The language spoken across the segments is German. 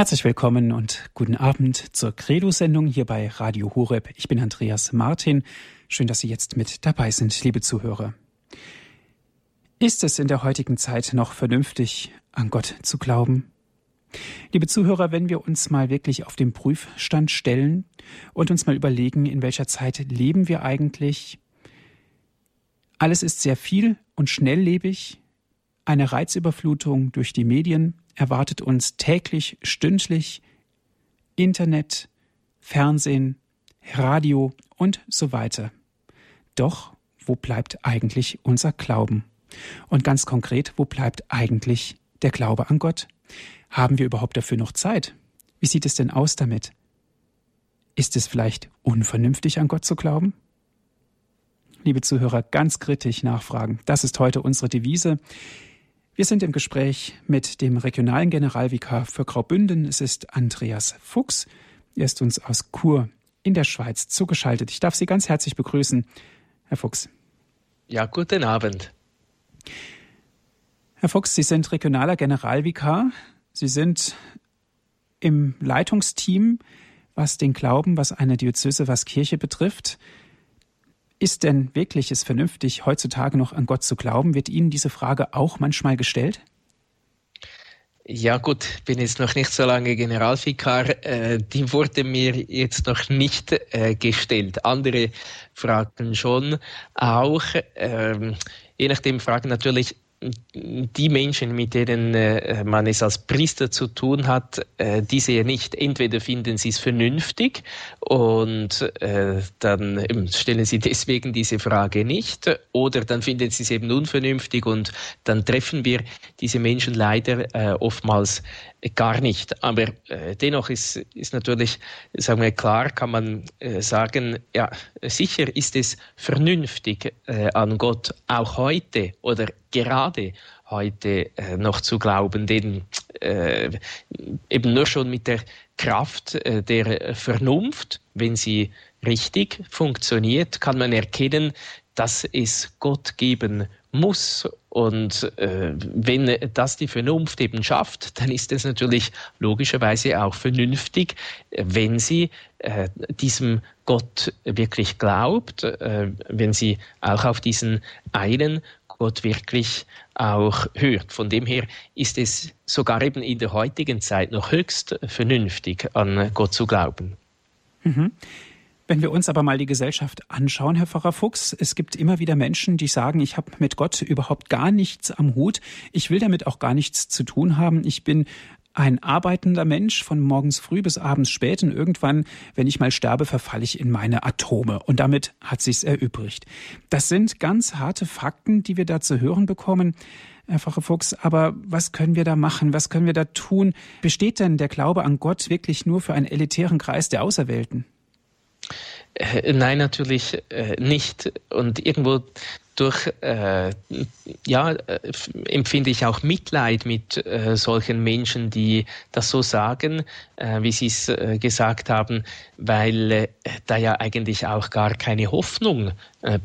Herzlich willkommen und guten Abend zur Credo-Sendung hier bei Radio Horeb. Ich bin Andreas Martin. Schön, dass Sie jetzt mit dabei sind, liebe Zuhörer. Ist es in der heutigen Zeit noch vernünftig, an Gott zu glauben? Liebe Zuhörer, wenn wir uns mal wirklich auf den Prüfstand stellen und uns mal überlegen, in welcher Zeit leben wir eigentlich? Alles ist sehr viel und schnelllebig. Eine Reizüberflutung durch die Medien, erwartet uns täglich, stündlich Internet, Fernsehen, Radio und so weiter. Doch wo bleibt eigentlich unser Glauben? Und ganz konkret, wo bleibt eigentlich der Glaube an Gott? Haben wir überhaupt dafür noch Zeit? Wie sieht es denn aus damit? Ist es vielleicht unvernünftig, an Gott zu glauben? Liebe Zuhörer, ganz kritisch nachfragen. Das ist heute unsere Devise. Wir sind im Gespräch mit dem regionalen Generalvikar für Graubünden. Es ist Andreas Fuchs. Er ist uns aus Chur in der Schweiz zugeschaltet. Ich darf Sie ganz herzlich begrüßen, Herr Fuchs. Ja, guten Abend. Herr Fuchs, Sie sind regionaler Generalvikar. Sie sind im Leitungsteam, was den Glauben, was eine Diözese, was Kirche betrifft. Ist denn wirklich es vernünftig, heutzutage noch an Gott zu glauben? Wird Ihnen diese Frage auch manchmal gestellt? Ja gut, bin jetzt noch nicht so lange Generalvikar. Äh, die wurde mir jetzt noch nicht äh, gestellt. Andere Fragen schon auch. Ähm, je nachdem fragen natürlich die Menschen, mit denen äh, man es als Priester zu tun hat, äh, diese nicht. Entweder finden sie es vernünftig und äh, dann eben stellen sie deswegen diese Frage nicht, oder dann finden sie es eben unvernünftig und dann treffen wir diese Menschen leider oftmals gar nicht. Aber äh, dennoch ist, ist natürlich, sagen wir klar, kann man äh, sagen, ja, sicher ist es vernünftig äh, an Gott auch heute oder gerade heute äh, noch zu glauben, denn äh, eben nur schon mit der Kraft äh, der Vernunft, wenn sie richtig funktioniert, kann man erkennen, dass es Gott geben muss. Und äh, wenn das die Vernunft eben schafft, dann ist es natürlich logischerweise auch vernünftig, wenn sie äh, diesem Gott wirklich glaubt, äh, wenn sie auch auf diesen einen Gott wirklich auch hört. Von dem her ist es sogar eben in der heutigen Zeit noch höchst vernünftig, an Gott zu glauben. Mhm. Wenn wir uns aber mal die Gesellschaft anschauen, Herr Pfarrer Fuchs, es gibt immer wieder Menschen, die sagen, ich habe mit Gott überhaupt gar nichts am Hut, ich will damit auch gar nichts zu tun haben, ich bin ein arbeitender Mensch von morgens früh bis abends spät und irgendwann, wenn ich mal sterbe, verfalle ich in meine Atome und damit hat sich's erübrigt. Das sind ganz harte Fakten, die wir da zu hören bekommen. Herr Pfarrer Fuchs, aber was können wir da machen? Was können wir da tun? Besteht denn der Glaube an Gott wirklich nur für einen elitären Kreis der Auserwählten? Äh, nein, natürlich äh, nicht. Und irgendwo durch, äh, ja, äh, empfinde ich auch Mitleid mit solchen Menschen, die das so sagen, wie Sie es gesagt haben, weil da ja eigentlich auch gar keine Hoffnung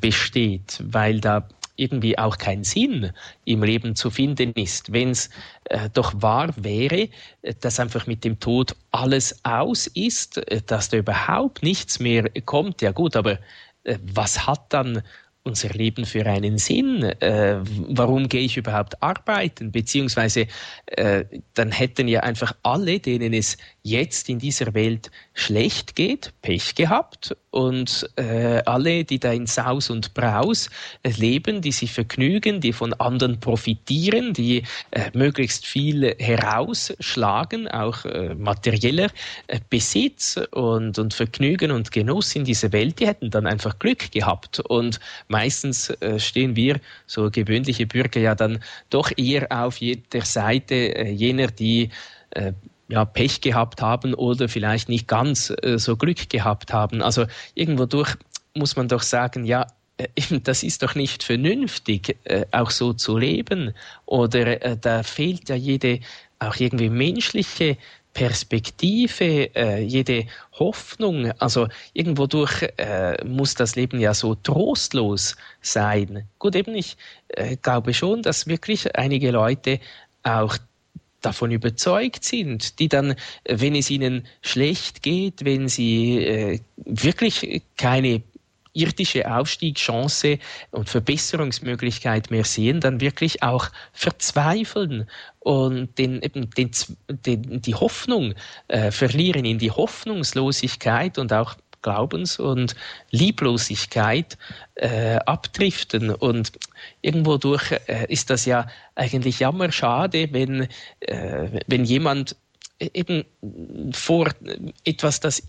besteht, weil da irgendwie auch kein Sinn im Leben zu finden ist. Wenn es äh, doch wahr wäre, äh, dass einfach mit dem Tod alles aus ist, äh, dass da überhaupt nichts mehr kommt, ja gut, aber äh, was hat dann unser Leben für einen Sinn? Äh, warum gehe ich überhaupt arbeiten? Beziehungsweise äh, dann hätten ja einfach alle, denen es jetzt in dieser Welt schlecht geht, Pech gehabt und äh, alle, die da in Saus und Braus leben, die sich vergnügen, die von anderen profitieren, die äh, möglichst viel herausschlagen, auch äh, materieller äh, Besitz und, und Vergnügen und Genuss in dieser Welt, die hätten dann einfach Glück gehabt. Und meistens äh, stehen wir, so gewöhnliche Bürger, ja dann doch eher auf der Seite äh, jener, die äh, ja, Pech gehabt haben oder vielleicht nicht ganz so Glück gehabt haben. Also irgendwo durch muss man doch sagen, ja, das ist doch nicht vernünftig, auch so zu leben. Oder da fehlt ja jede auch irgendwie menschliche Perspektive, äh, jede Hoffnung. Also irgendwo durch äh, muss das Leben ja so trostlos sein. Gut, eben ich äh, glaube schon, dass wirklich einige Leute auch davon überzeugt sind, die dann, wenn es ihnen schlecht geht, wenn sie äh, wirklich keine irdische Aufstiegschance und Verbesserungsmöglichkeit mehr sehen, dann wirklich auch verzweifeln und den, eben den, den, die Hoffnung äh, verlieren, in die Hoffnungslosigkeit und auch Glaubens- und Lieblosigkeit äh, abdriften. Und irgendwo durch äh, ist das ja eigentlich jammerschade, wenn, äh, wenn jemand eben vor etwas, das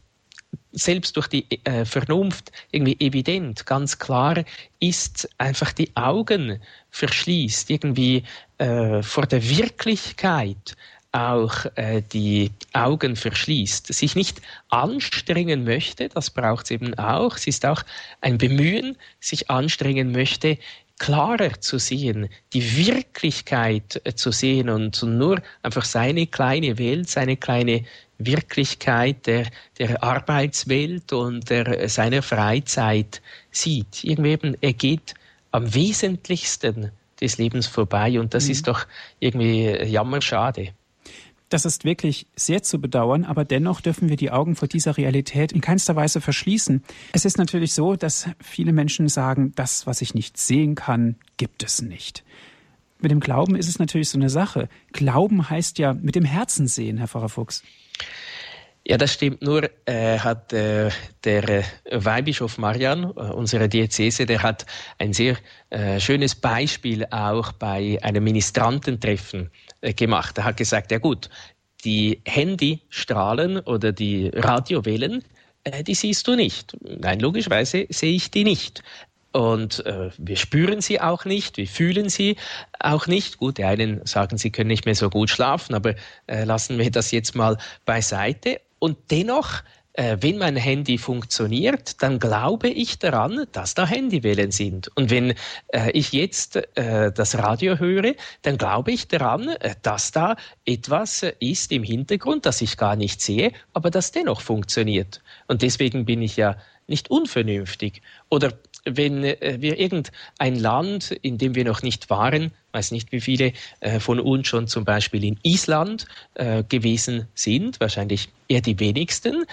selbst durch die äh, Vernunft irgendwie evident, ganz klar ist, einfach die Augen verschließt, irgendwie äh, vor der Wirklichkeit auch äh, die Augen verschließt, sich nicht anstrengen möchte, das braucht es eben auch, es ist auch ein Bemühen, sich anstrengen möchte, klarer zu sehen, die Wirklichkeit äh, zu sehen und nur einfach seine kleine Welt, seine kleine Wirklichkeit der, der Arbeitswelt und der, seiner Freizeit sieht. Irgendwie eben, er geht am Wesentlichsten des Lebens vorbei und das mhm. ist doch irgendwie jammerschade. Das ist wirklich sehr zu bedauern, aber dennoch dürfen wir die Augen vor dieser Realität in keinster Weise verschließen. Es ist natürlich so, dass viele Menschen sagen, das, was ich nicht sehen kann, gibt es nicht. Mit dem Glauben ist es natürlich so eine Sache. Glauben heißt ja mit dem Herzen sehen, Herr Pfarrer Fuchs. Ja, das stimmt. Nur äh, hat äh, der äh, Weihbischof Marian, äh, unsere Diözese, der hat ein sehr äh, schönes Beispiel auch bei einem Ministrantentreffen äh, gemacht. Er hat gesagt, ja gut, die Handystrahlen oder die Radiowellen, äh, die siehst du nicht. Nein, logischerweise sehe ich die nicht. Und äh, wir spüren sie auch nicht, wir fühlen sie auch nicht. Gut, die einen sagen, sie können nicht mehr so gut schlafen, aber äh, lassen wir das jetzt mal beiseite. Und dennoch, äh, wenn mein Handy funktioniert, dann glaube ich daran, dass da Handywellen sind. Und wenn äh, ich jetzt äh, das Radio höre, dann glaube ich daran, äh, dass da etwas ist im Hintergrund, das ich gar nicht sehe, aber das dennoch funktioniert. Und deswegen bin ich ja nicht unvernünftig. Oder wenn äh, wir irgendein Land, in dem wir noch nicht waren, weiß nicht, wie viele äh, von uns schon zum Beispiel in Island äh, gewesen sind, wahrscheinlich eher die wenigsten,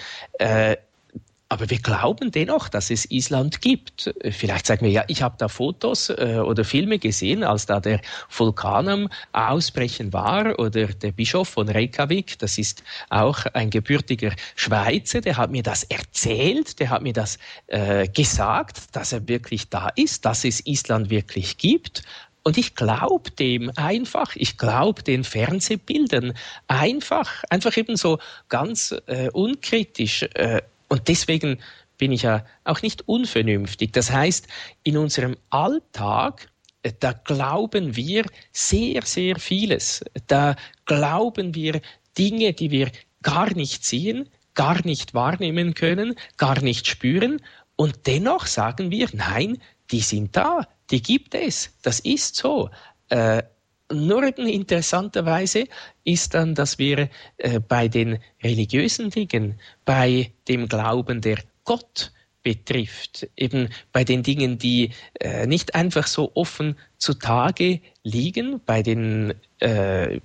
aber wir glauben dennoch, dass es Island gibt. Vielleicht sagen wir, ja, ich habe da Fotos äh, oder Filme gesehen, als da der Vulkan am Ausbrechen war oder der Bischof von Reykjavik, das ist auch ein gebürtiger Schweizer, der hat mir das erzählt, der hat mir das äh, gesagt, dass er wirklich da ist, dass es Island wirklich gibt. Und ich glaube dem einfach, ich glaube den Fernsehbildern einfach, einfach eben so ganz äh, unkritisch. Äh, und deswegen bin ich ja auch nicht unvernünftig. Das heißt, in unserem Alltag, äh, da glauben wir sehr, sehr vieles. Da glauben wir Dinge, die wir gar nicht sehen, gar nicht wahrnehmen können, gar nicht spüren. Und dennoch sagen wir, nein, die sind da, die gibt es, das ist so. Äh, nur interessanterweise ist dann, dass wir äh, bei den religiösen Dingen, bei dem Glauben, der Gott betrifft, eben bei den Dingen, die äh, nicht einfach so offen zutage liegen, bei den äh,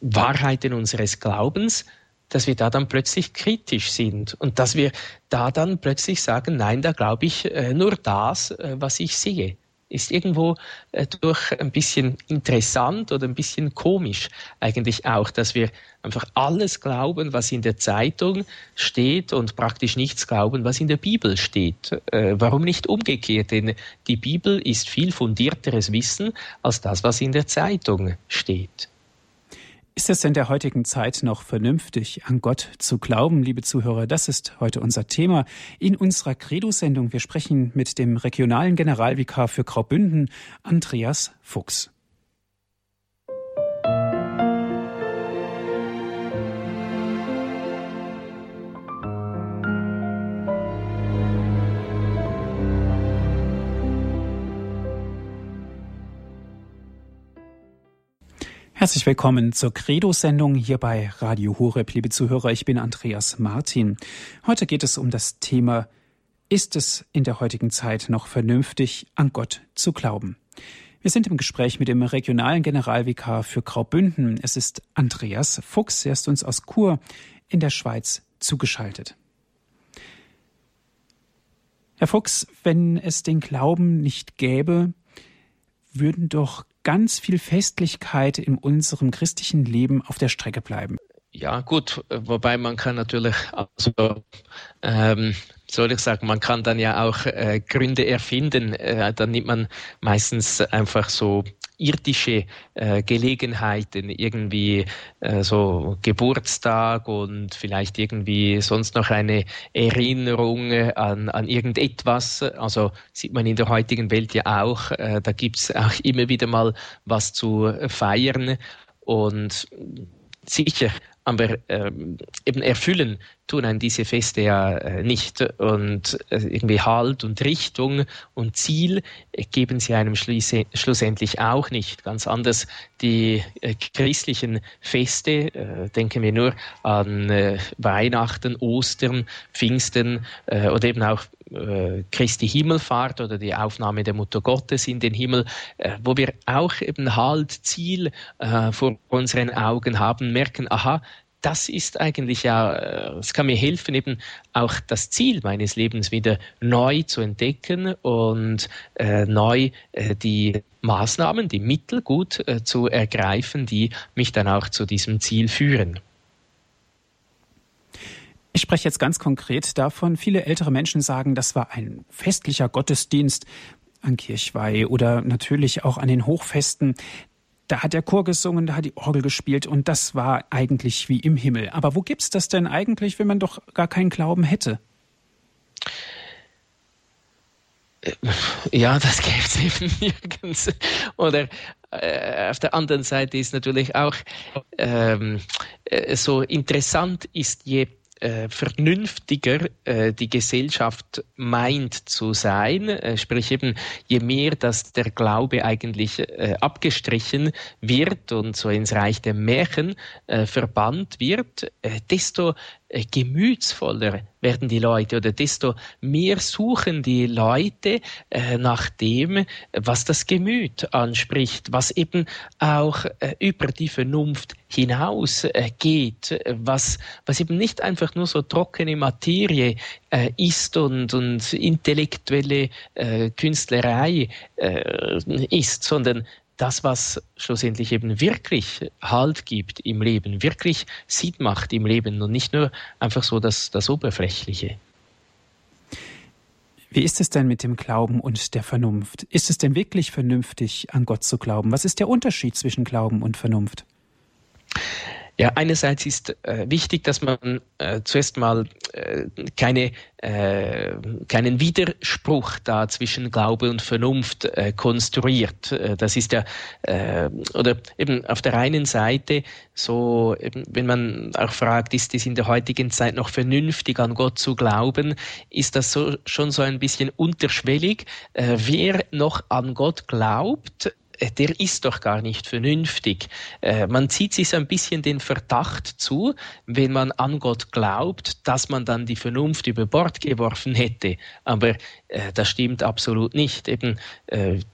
Wahrheiten unseres Glaubens, dass wir da dann plötzlich kritisch sind und dass wir da dann plötzlich sagen, nein, da glaube ich äh, nur das, äh, was ich sehe ist irgendwo äh, durch ein bisschen interessant oder ein bisschen komisch eigentlich auch, dass wir einfach alles glauben, was in der Zeitung steht und praktisch nichts glauben, was in der Bibel steht. Äh, warum nicht umgekehrt? Denn die Bibel ist viel fundierteres Wissen als das, was in der Zeitung steht. Ist es in der heutigen Zeit noch vernünftig, an Gott zu glauben, liebe Zuhörer? Das ist heute unser Thema in unserer Credo-Sendung. Wir sprechen mit dem regionalen Generalvikar für Graubünden, Andreas Fuchs. Herzlich willkommen zur Credo-Sendung hier bei Radio Horeb, liebe Zuhörer. Ich bin Andreas Martin. Heute geht es um das Thema, ist es in der heutigen Zeit noch vernünftig, an Gott zu glauben? Wir sind im Gespräch mit dem regionalen Generalvikar für Graubünden. Es ist Andreas Fuchs. Er ist uns aus Chur in der Schweiz zugeschaltet. Herr Fuchs, wenn es den Glauben nicht gäbe, würden doch ganz viel Festlichkeit in unserem christlichen Leben auf der Strecke bleiben. Ja, gut, wobei man kann natürlich, also, ähm, soll ich sagen, man kann dann ja auch äh, Gründe erfinden. Äh, dann nimmt man meistens einfach so irdische äh, Gelegenheiten, irgendwie äh, so Geburtstag und vielleicht irgendwie sonst noch eine Erinnerung an, an irgendetwas. Also sieht man in der heutigen Welt ja auch, äh, da gibt's auch immer wieder mal was zu feiern. Und sicher aber ähm, eben erfüllen tun einen diese Feste ja äh, nicht. Und äh, irgendwie Halt und Richtung und Ziel äh, geben sie einem schlussendlich auch nicht. Ganz anders die christlichen Feste, denken wir nur an Weihnachten, Ostern, Pfingsten oder eben auch Christi Himmelfahrt oder die Aufnahme der Mutter Gottes in den Himmel, wo wir auch eben Halt, Ziel vor unseren Augen haben, merken, aha, das ist eigentlich ja, äh, es kann mir helfen, eben auch das Ziel meines Lebens wieder neu zu entdecken und äh, neu äh, die Maßnahmen, die Mittel gut äh, zu ergreifen, die mich dann auch zu diesem Ziel führen. Ich spreche jetzt ganz konkret davon, viele ältere Menschen sagen, das war ein festlicher Gottesdienst an Kirchweih oder natürlich auch an den Hochfesten da hat der Chor gesungen, da hat die Orgel gespielt und das war eigentlich wie im Himmel. Aber wo gibt's das denn eigentlich, wenn man doch gar keinen Glauben hätte? Äh, ja, das gäbe es eben nirgends. Oder äh, auf der anderen Seite ist natürlich auch ähm, äh, so interessant ist, je äh, vernünftiger äh, die Gesellschaft meint zu sein. Äh, sprich eben, je mehr dass der Glaube eigentlich äh, abgestrichen wird und so ins Reich der Märchen äh, verbannt wird, desto gemütsvoller werden die Leute oder desto mehr suchen die Leute äh, nach dem, was das Gemüt anspricht, was eben auch äh, über die Vernunft hinaus äh, was, was eben nicht einfach nur so trockene Materie äh, ist und, und intellektuelle äh, Künstlerei ist, sondern das, was schlussendlich eben wirklich Halt gibt im Leben, wirklich Sinn macht im Leben und nicht nur einfach so das, das Oberflächliche. Wie ist es denn mit dem Glauben und der Vernunft? Ist es denn wirklich vernünftig, an Gott zu glauben? Was ist der Unterschied zwischen Glauben und Vernunft? Ja, einerseits ist äh, wichtig, dass man äh, zuerst mal äh, keine, äh, keinen Widerspruch da zwischen Glaube und Vernunft äh, konstruiert. Äh, das ist ja, oder eben auf der einen Seite so, eben, wenn man auch fragt, ist es in der heutigen Zeit noch vernünftig, an Gott zu glauben, ist das so, schon so ein bisschen unterschwellig. wer noch an Gott glaubt, der ist doch gar nicht vernünftig. Äh, man zieht sich so ein bisschen den Verdacht zu, wenn man an Gott glaubt, dass man dann die Vernunft über Bord geworfen hätte. Aber äh, das stimmt absolut nicht. Eben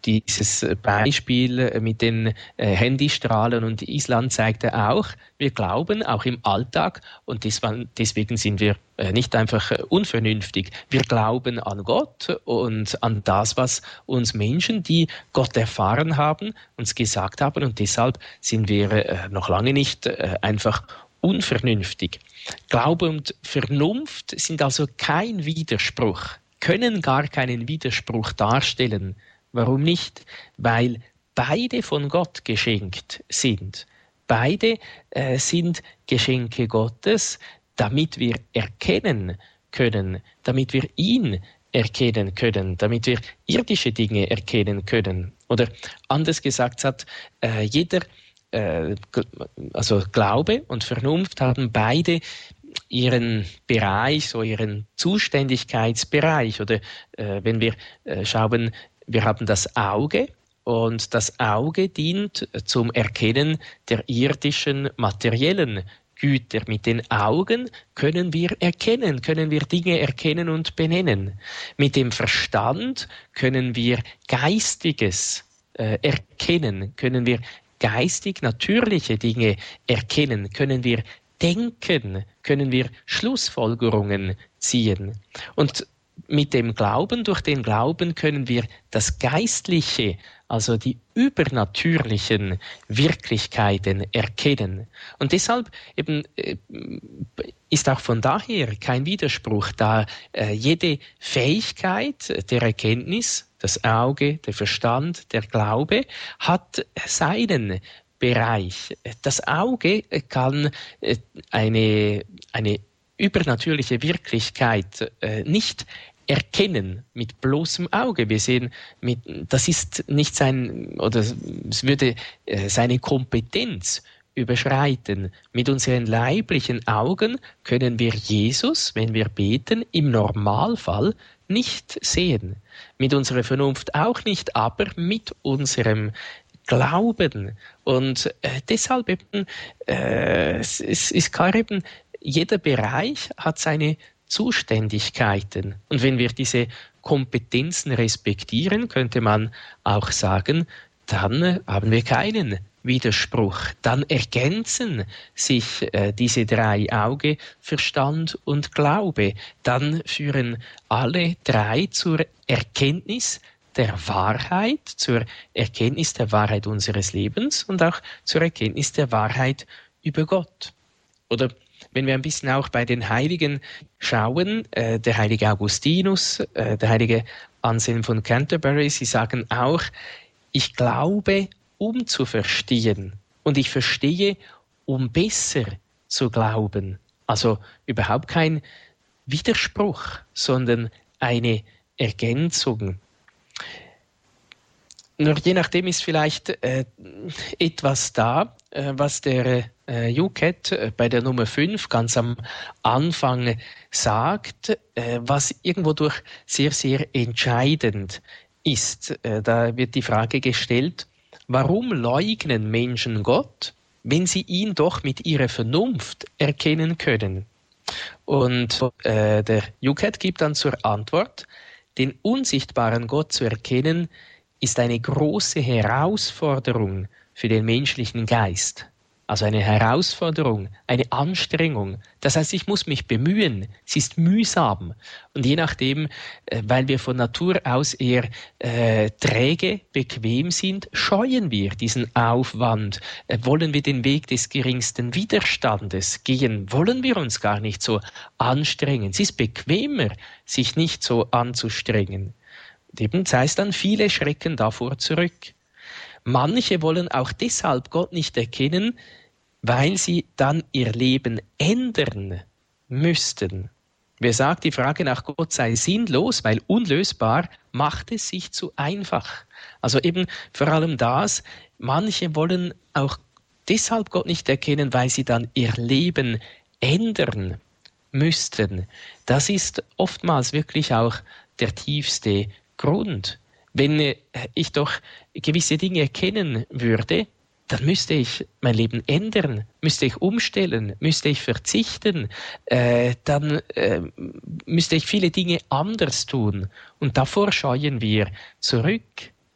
dieses Beispiel mit den Handystrahlen und Island zeigte auch, wir glauben auch im Alltag und deswegen sind wir äh, nicht einfach äh, unvernünftig. Wir glauben an Gott und an das, was uns Menschen, die Gott erfahren haben, uns gesagt haben und deshalb sind wir äh, noch lange nicht einfach unvernünftig. Glaube und Vernunft sind also kein Widerspruch, können gar keinen Widerspruch darstellen. Warum nicht? Weil beide von Gott geschenkt sind. Beide äh, sind Geschenke Gottes, damit wir erkennen können, damit wir ihn erkennen können, damit wir irdische Dinge erkennen können. Oder anders gesagt hat, äh, jeder, äh, also Glaube und Vernunft haben beide ihren Bereich, so ihren Zuständigkeitsbereich. Oder äh, wenn wir äh, schauen, wir haben das Auge und das Auge dient zum Erkennen der irdischen, materiellen Güter. Mit den Augen können wir erkennen, können wir Dinge erkennen und benennen. Mit dem Verstand können wir Geistiges äh, erkennen, können wir geistig natürliche Dinge erkennen, können wir denken, können wir Schlussfolgerungen ziehen. Und mit dem Glauben, durch den Glauben können wir das Geistliche, also die übernatürlichen Wirklichkeiten erkennen. Und deshalb eben äh, ist auch von daher kein Widerspruch, da äh, jede Fähigkeit der Erkenntnis, das Auge, der Verstand, der Glaube, hat seinen Bereich. Das Auge kann äh, eine, eine übernatürliche Wirklichkeit nicht erkennen mit bloßem Auge. Wir sehen, mit, das ist nicht sein, oder es würde äh, seine Kompetenz überschreiten. Mit unseren leiblichen Augen können wir Jesus, wenn wir beten, im Normalfall nicht sehen. Mit unserer Vernunft auch nicht, aber mit unserem Glauben. Und äh, deshalb eben, äh, es, ist klar eben, jeder Bereich hat seine Zuständigkeiten. Und wenn wir diese Kompetenzen respektieren, könnte man auch sagen, dann haben wir keinen Widerspruch. Dann ergänzen sich äh, diese drei Auge, Verstand und Glaube. Dann führen alle drei zur Erkenntnis der Wahrheit, zur Erkenntnis der Wahrheit unseres Lebens und auch zur Erkenntnis der Wahrheit über Gott. Oder wenn wir ein bisschen auch bei den Heiligen schauen, äh, der heilige Augustinus, äh, der heilige Anselm von Canterbury, sie sagen auch, ich glaube, um zu verstehen und ich verstehe, um besser zu glauben. Also überhaupt kein Widerspruch, sondern eine Ergänzung. Nur je nachdem ist vielleicht äh, etwas da, äh, was der äh, UCAT äh, bei der Nummer 5 ganz am Anfang sagt, äh, was irgendwo durch sehr, sehr entscheidend ist. Äh, da wird die Frage gestellt, warum leugnen Menschen Gott, wenn sie ihn doch mit ihrer Vernunft erkennen können? Und der UCAT gibt dann zur Antwort, den unsichtbaren Gott zu erkennen, ist eine große Herausforderung für den menschlichen Geist. Also eine Herausforderung, eine Anstrengung. Das heißt, ich muss mich bemühen. Es ist mühsam. Und je nachdem, äh, weil wir von Natur aus eher äh, träge, bequem sind, scheuen wir diesen Aufwand. Äh, wollen wir den Weg des geringsten Widerstandes gehen? Wollen wir uns gar nicht so anstrengen? Es ist bequemer, sich nicht so anzustrengen. Eben das heißt dann, viele schrecken davor zurück. Manche wollen auch deshalb Gott nicht erkennen, weil sie dann ihr Leben ändern müssten. Wer sagt, die Frage nach Gott sei sinnlos, weil unlösbar, macht es sich zu einfach. Also eben vor allem das, manche wollen auch deshalb Gott nicht erkennen, weil sie dann ihr Leben ändern müssten. Das ist oftmals wirklich auch der tiefste Grund. Wenn äh, ich doch gewisse Dinge erkennen würde, dann müsste ich mein Leben ändern, müsste ich umstellen, müsste ich verzichten, äh, dann äh, müsste ich viele Dinge anders tun. Und davor scheuen wir zurück.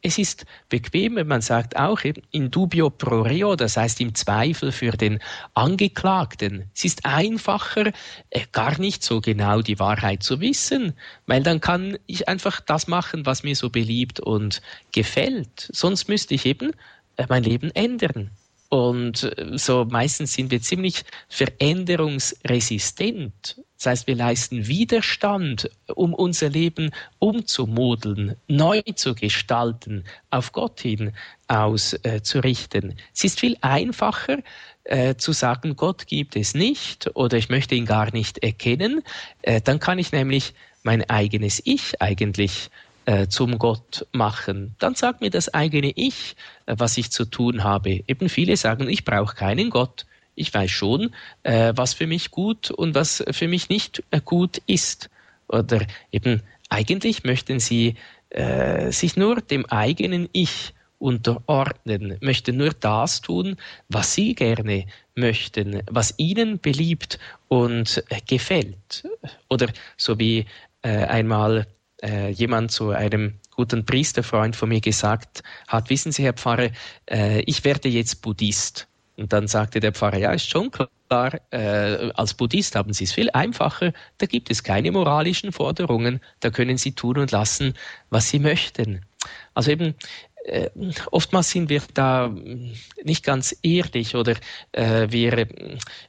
Es ist bequemer, man sagt auch in dubio pro reo, das heißt im Zweifel für den Angeklagten. Es ist einfacher, äh, gar nicht so genau die Wahrheit zu wissen, weil dann kann ich einfach das machen, was mir so beliebt und gefällt. Sonst müsste ich eben äh, mein Leben ändern. Und äh, so meistens sind wir ziemlich veränderungsresistent. Das heißt, wir leisten Widerstand, um unser Leben umzumodeln, neu zu gestalten, auf Gott hin auszurichten. Äh, es ist viel einfacher, äh, zu sagen, Gott gibt es nicht oder ich möchte ihn gar nicht erkennen. Äh, dann kann ich nämlich mein eigenes Ich eigentlich äh, zum Gott machen, dann sagt mir das eigene Ich, äh, was ich zu tun habe. Eben viele sagen, ich brauche keinen Gott. Ich weiß schon, äh, was für mich gut und was für mich nicht äh, gut ist. Oder eben eigentlich möchten sie äh, sich nur dem eigenen Ich unterordnen, möchten nur das tun, was sie gerne möchten, was ihnen beliebt und äh, gefällt. Oder so wie einmal äh, jemand zu einem guten Priesterfreund von mir gesagt hat, wissen Sie, Herr Pfarrer, äh, ich werde jetzt Buddhist. Und dann sagte der Pfarrer, ja, ist schon klar, äh, als Buddhist haben Sie es viel einfacher, da gibt es keine moralischen Forderungen, da können Sie tun und lassen, was Sie möchten. Also eben, äh, oftmals sind wir da nicht ganz ehrlich oder äh, wir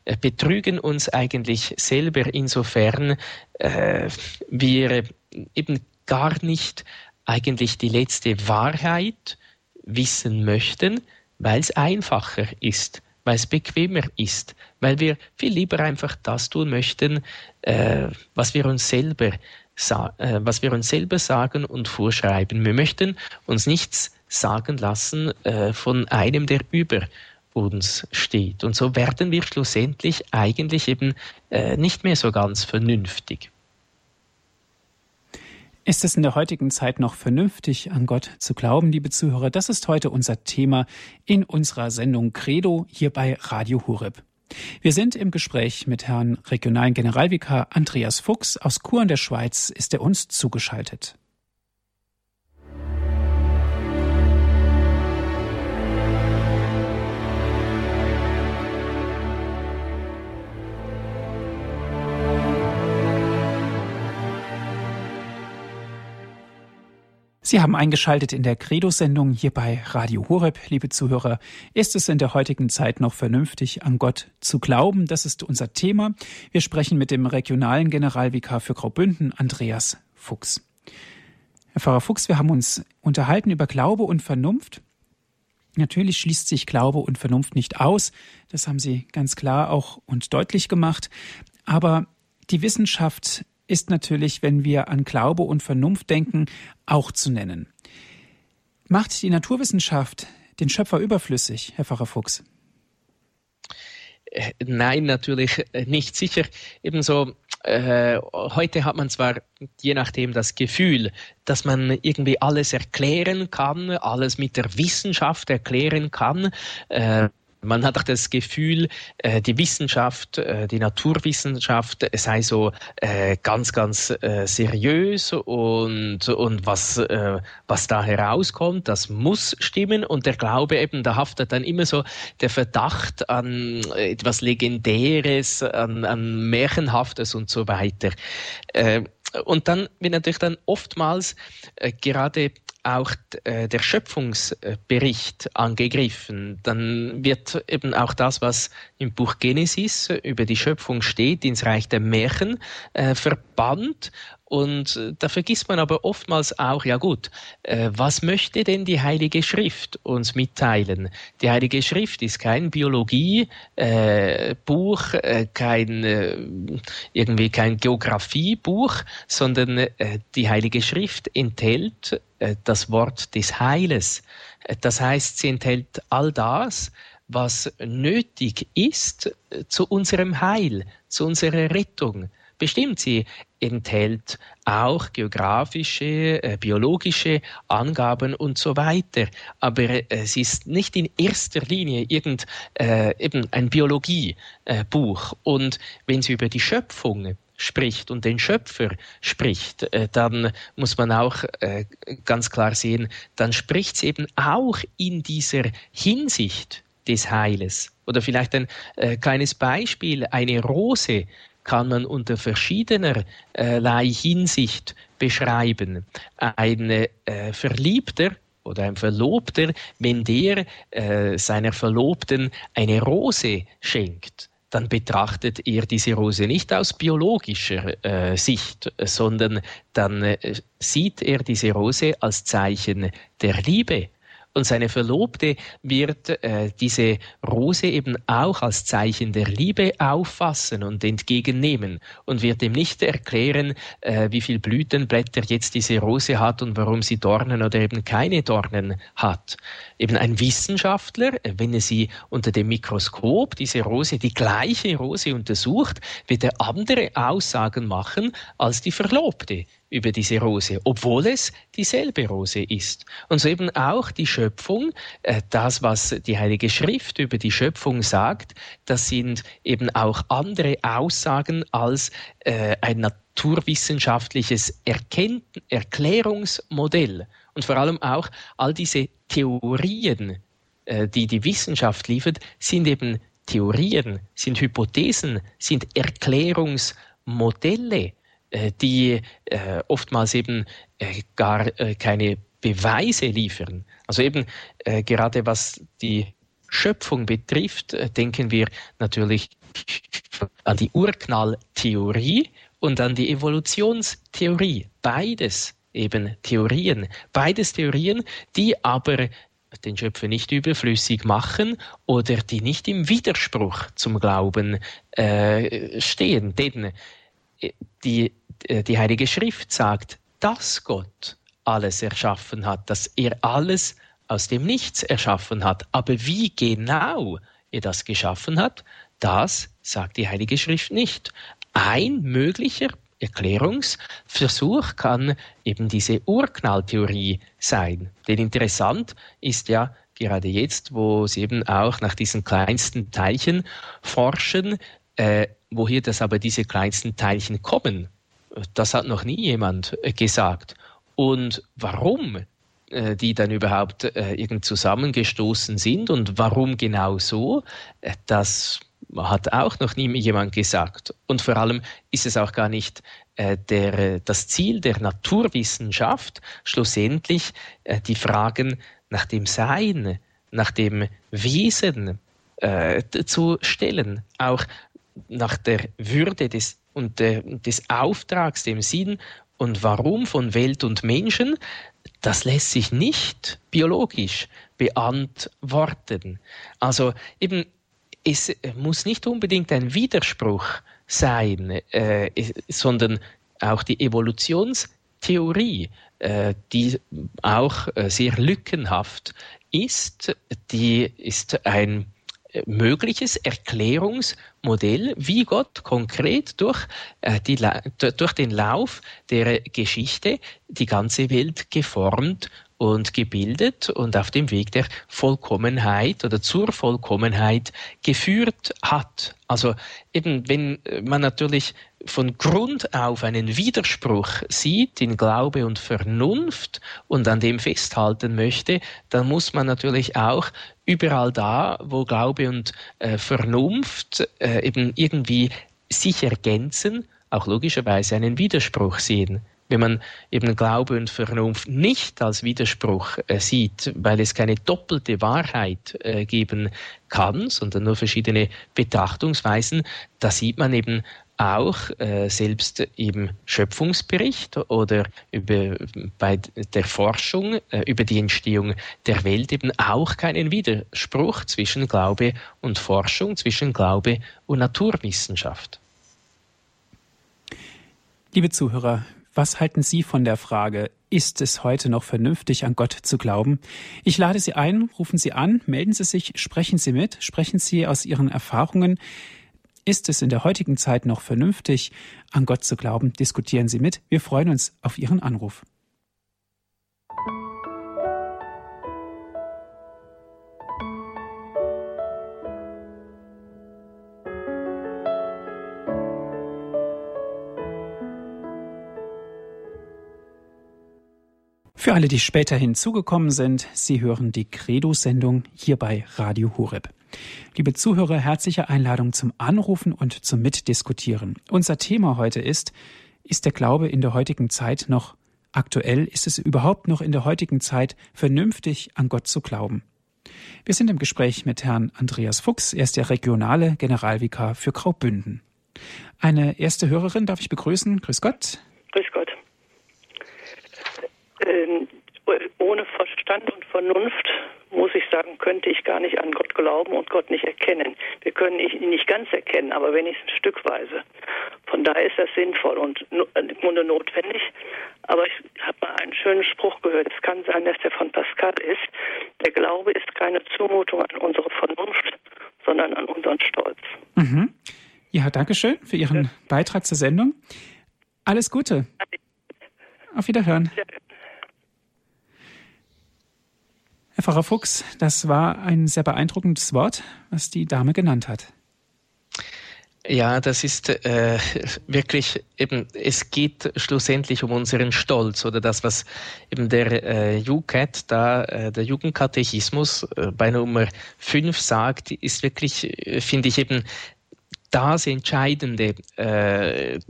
äh, betrügen uns eigentlich selber insofern, äh, wir eben gar nicht eigentlich die letzte Wahrheit wissen möchten, weil es einfacher ist, weil es bequemer ist, weil wir viel lieber einfach das tun möchten, äh, was wir uns selber äh, was wir uns selber sagen und vorschreiben. Wir möchten uns nichts sagen lassen äh, von einem, der über uns steht. Und so werden wir schlussendlich eigentlich eben äh, nicht mehr so ganz vernünftig. Ist es in der heutigen Zeit noch vernünftig, an Gott zu glauben, liebe Zuhörer? Das ist heute unser Thema in unserer Sendung Credo hier bei Radio Hureb. Wir sind im Gespräch mit Herrn Regionalen Generalvikar Andreas Fuchs aus Chur in der Schweiz, ist er uns zugeschaltet. Sie haben eingeschaltet in der Credo-Sendung hier bei Radio Horeb, liebe Zuhörer. Ist es in der heutigen Zeit noch vernünftig, an Gott zu glauben? Das ist unser Thema. Wir sprechen mit dem regionalen Generalvikar für Graubünden, Andreas Fuchs. Herr Pfarrer Fuchs, wir haben uns unterhalten über Glaube und Vernunft. Natürlich schließt sich Glaube und Vernunft nicht aus. Das haben Sie ganz klar auch und deutlich gemacht. Aber die Wissenschaft ist natürlich, wenn wir an Glaube und Vernunft denken, auch zu nennen. Macht die Naturwissenschaft den Schöpfer überflüssig, Herr Pfarrer Fuchs? Äh, nein, natürlich äh, nicht sicher. Ebenso äh, heute hat man zwar je nachdem das Gefühl, dass man irgendwie alles erklären kann, alles mit der Wissenschaft erklären kann. Äh, man hat auch das Gefühl, äh, die Wissenschaft, äh, die Naturwissenschaft sei so äh, ganz, ganz seriös und, und was, was da herauskommt, das muss stimmen und der Glaube eben, da haftet dann immer so der Verdacht an etwas Legendäres, an, an Märchenhaftes und so weiter. Und dann wird natürlich dann oftmals gerade auch äh, der Schöpfungsbericht angegriffen, dann wird eben auch das, was im Buch Genesis über die Schöpfung steht, ins Reich der Märchen äh, verbannt und äh, da vergisst man aber oftmals auch, ja gut, äh, was möchte denn die Heilige Schrift uns mitteilen? Die Heilige Schrift ist kein Biologiebuch, äh, kein äh, irgendwie kein Geografiebuch, sondern äh, die Heilige Schrift enthält äh, das Wort des Heiles. Das heißt, sie enthält all das, was nötig ist zu unserem Heil, zu unserer Rettung. Bestimmt, sie enthält auch geografische, äh, biologische Angaben und so weiter. Aber äh, es ist nicht in erster Linie irgend äh, eben ein Biologiebuch. und wenn sie über die Schöpfung spricht und den Schöpfer spricht, äh, dann muss man auch äh, ganz klar sehen, dann spricht sie eben auch in dieser Hinsicht des Heiles. Oder vielleicht ein äh, kleines Beispiel, eine Rose kann man unter verschiedenerlei Hinsicht beschreiben. Ein äh, Verliebter oder ein Verlobter, wenn der äh, seiner Verlobten eine Rose schenkt, dann betrachtet er diese Rose nicht aus biologischer äh, Sicht, sondern dann äh, sieht er diese Rose als Zeichen der Liebe und seine Verlobte wird äh, diese Rose eben auch als Zeichen der Liebe auffassen und entgegennehmen und wird ihm nicht erklären, äh, wie viel Blütenblätter jetzt diese Rose hat und warum sie Dornen oder eben keine Dornen hat. Eben ein Wissenschaftler, wenn er sie unter dem Mikroskop, diese Rose, die gleiche Rose untersucht, wird er andere Aussagen machen als die Verlobte über diese Rose, obwohl es dieselbe Rose ist. Und so eben auch die Schöpfung, äh, das, was die Heilige Schrift über die Schöpfung sagt, das sind eben auch andere Aussagen als äh, ein naturwissenschaftliches Erkennt Erklärungsmodell. Und vor allem auch all diese Theorien, äh, die die Wissenschaft liefert, sind eben Theorien, sind Hypothesen, sind Erklärungsmodelle die äh, oftmals eben äh, gar keine Beweise liefern. Also eben gerade was die Schöpfung betrifft, denken wir natürlich an die Urknalltheorie und an die Evolutionstheorie. Beides eben Theorien. Beides Theorien, die aber den Schöpfer nicht überflüssig machen oder die nicht im Widerspruch zum Glauben äh, stehen. Denn die äh, die Heilige Schrift sagt, dass Gott alles erschaffen hat, dass er alles aus dem Nichts erschaffen hat. Aber wie genau er das geschaffen hat, das sagt die Heilige Schrift nicht. Ein möglicher Erklärungsversuch kann eben diese Urknalltheorie sein. Denn interessant ist ja gerade jetzt, wo sie eben auch nach diesen kleinsten Teilchen forschen, äh, woher das aber diese kleinsten Teilchen kommen. Das hat noch nie jemand äh, gesagt. Und warum äh, die dann überhaupt äh, irgend zusammengestoßen sind und warum genau so, das hat auch noch nie jemand gesagt. Und vor allem ist es auch gar nicht der, das Ziel der Naturwissenschaft, schlussendlich die Fragen nach dem Sein, nach dem Wesen zu stellen, auch nach der Würde des und äh, des Auftrags, dem Sinn und Warum von Welt und Menschen, das lässt sich nicht biologisch beantworten. Also eben, es muss nicht unbedingt ein Widerspruch sein, äh, sondern auch die Evolutionstheorie, äh, die auch äh, sehr lückenhaft ist, die ist ein mögliches Erklärungsmodell, wie Gott konkret durch, äh, die, durch den Lauf der Geschichte die ganze Welt geformt und gebildet und auf dem Weg der Vollkommenheit oder zur Vollkommenheit geführt hat. Also eben, wenn man natürlich von Grund auf einen Widerspruch sieht in Glaube und Vernunft und an dem festhalten möchte, dann muss man natürlich auch überall da, wo Glaube und äh, Vernunft äh, eben irgendwie sich ergänzen, auch logischerweise einen Widerspruch sehen wenn man eben Glaube und Vernunft nicht als Widerspruch äh, sieht, weil es keine doppelte Wahrheit äh, geben kann, sondern nur verschiedene Betrachtungsweisen, da sieht man eben auch äh, selbst im Schöpfungsbericht oder über, bei der Forschung äh, über die Entstehung der Welt eben auch keinen Widerspruch zwischen Glaube und Forschung, zwischen Glaube und Naturwissenschaft. Liebe Zuhörer, was halten Sie von der Frage, ist es heute noch vernünftig, an Gott zu glauben? Ich lade Sie ein, rufen Sie an, melden Sie sich, sprechen Sie mit, sprechen Sie aus Ihren Erfahrungen. Ist es in der heutigen Zeit noch vernünftig, an Gott zu glauben? Diskutieren Sie mit. Wir freuen uns auf Ihren Anruf. Für alle, die später hinzugekommen sind, Sie hören die Credo-Sendung hier bei Radio Horeb. Liebe Zuhörer, herzliche Einladung zum Anrufen und zum Mitdiskutieren. Unser Thema heute ist, ist der Glaube in der heutigen Zeit noch aktuell? Ist es überhaupt noch in der heutigen Zeit vernünftig, an Gott zu glauben? Wir sind im Gespräch mit Herrn Andreas Fuchs. Er ist der regionale Generalvikar für Graubünden. Eine erste Hörerin darf ich begrüßen. Grüß Gott. Grüß Gott äh, ohne Verstand und Vernunft, muss ich sagen, könnte ich gar nicht an Gott glauben und Gott nicht erkennen. Wir können ihn nicht ganz erkennen, aber wenigstens stückweise. Von daher ist das sinnvoll und im Grunde notwendig. Aber ich habe mal einen schönen Spruch gehört. Es kann sein, dass der von Pascal ist. Der Glaube keine Zumutung an unsere Vernunft, sondern an unseren Stolz. Mhm. Ja, danke schön für Ihren ja. Beitrag zur Sendung. Alles Gute. Auf Wiederhören. Ja. Herr Pfarrer Fuchs, das war ein sehr beeindruckendes Wort, was die Dame genannt hat. Ja, das ist äh, wirklich eben, es geht schlussendlich um unseren Stolz oder das, was eben der äh, UCAT, da äh, der Jugendkatechismus äh, bei Nummer 5 sagt, ist wirklich, äh, finde ich eben das Entscheidende. Äh,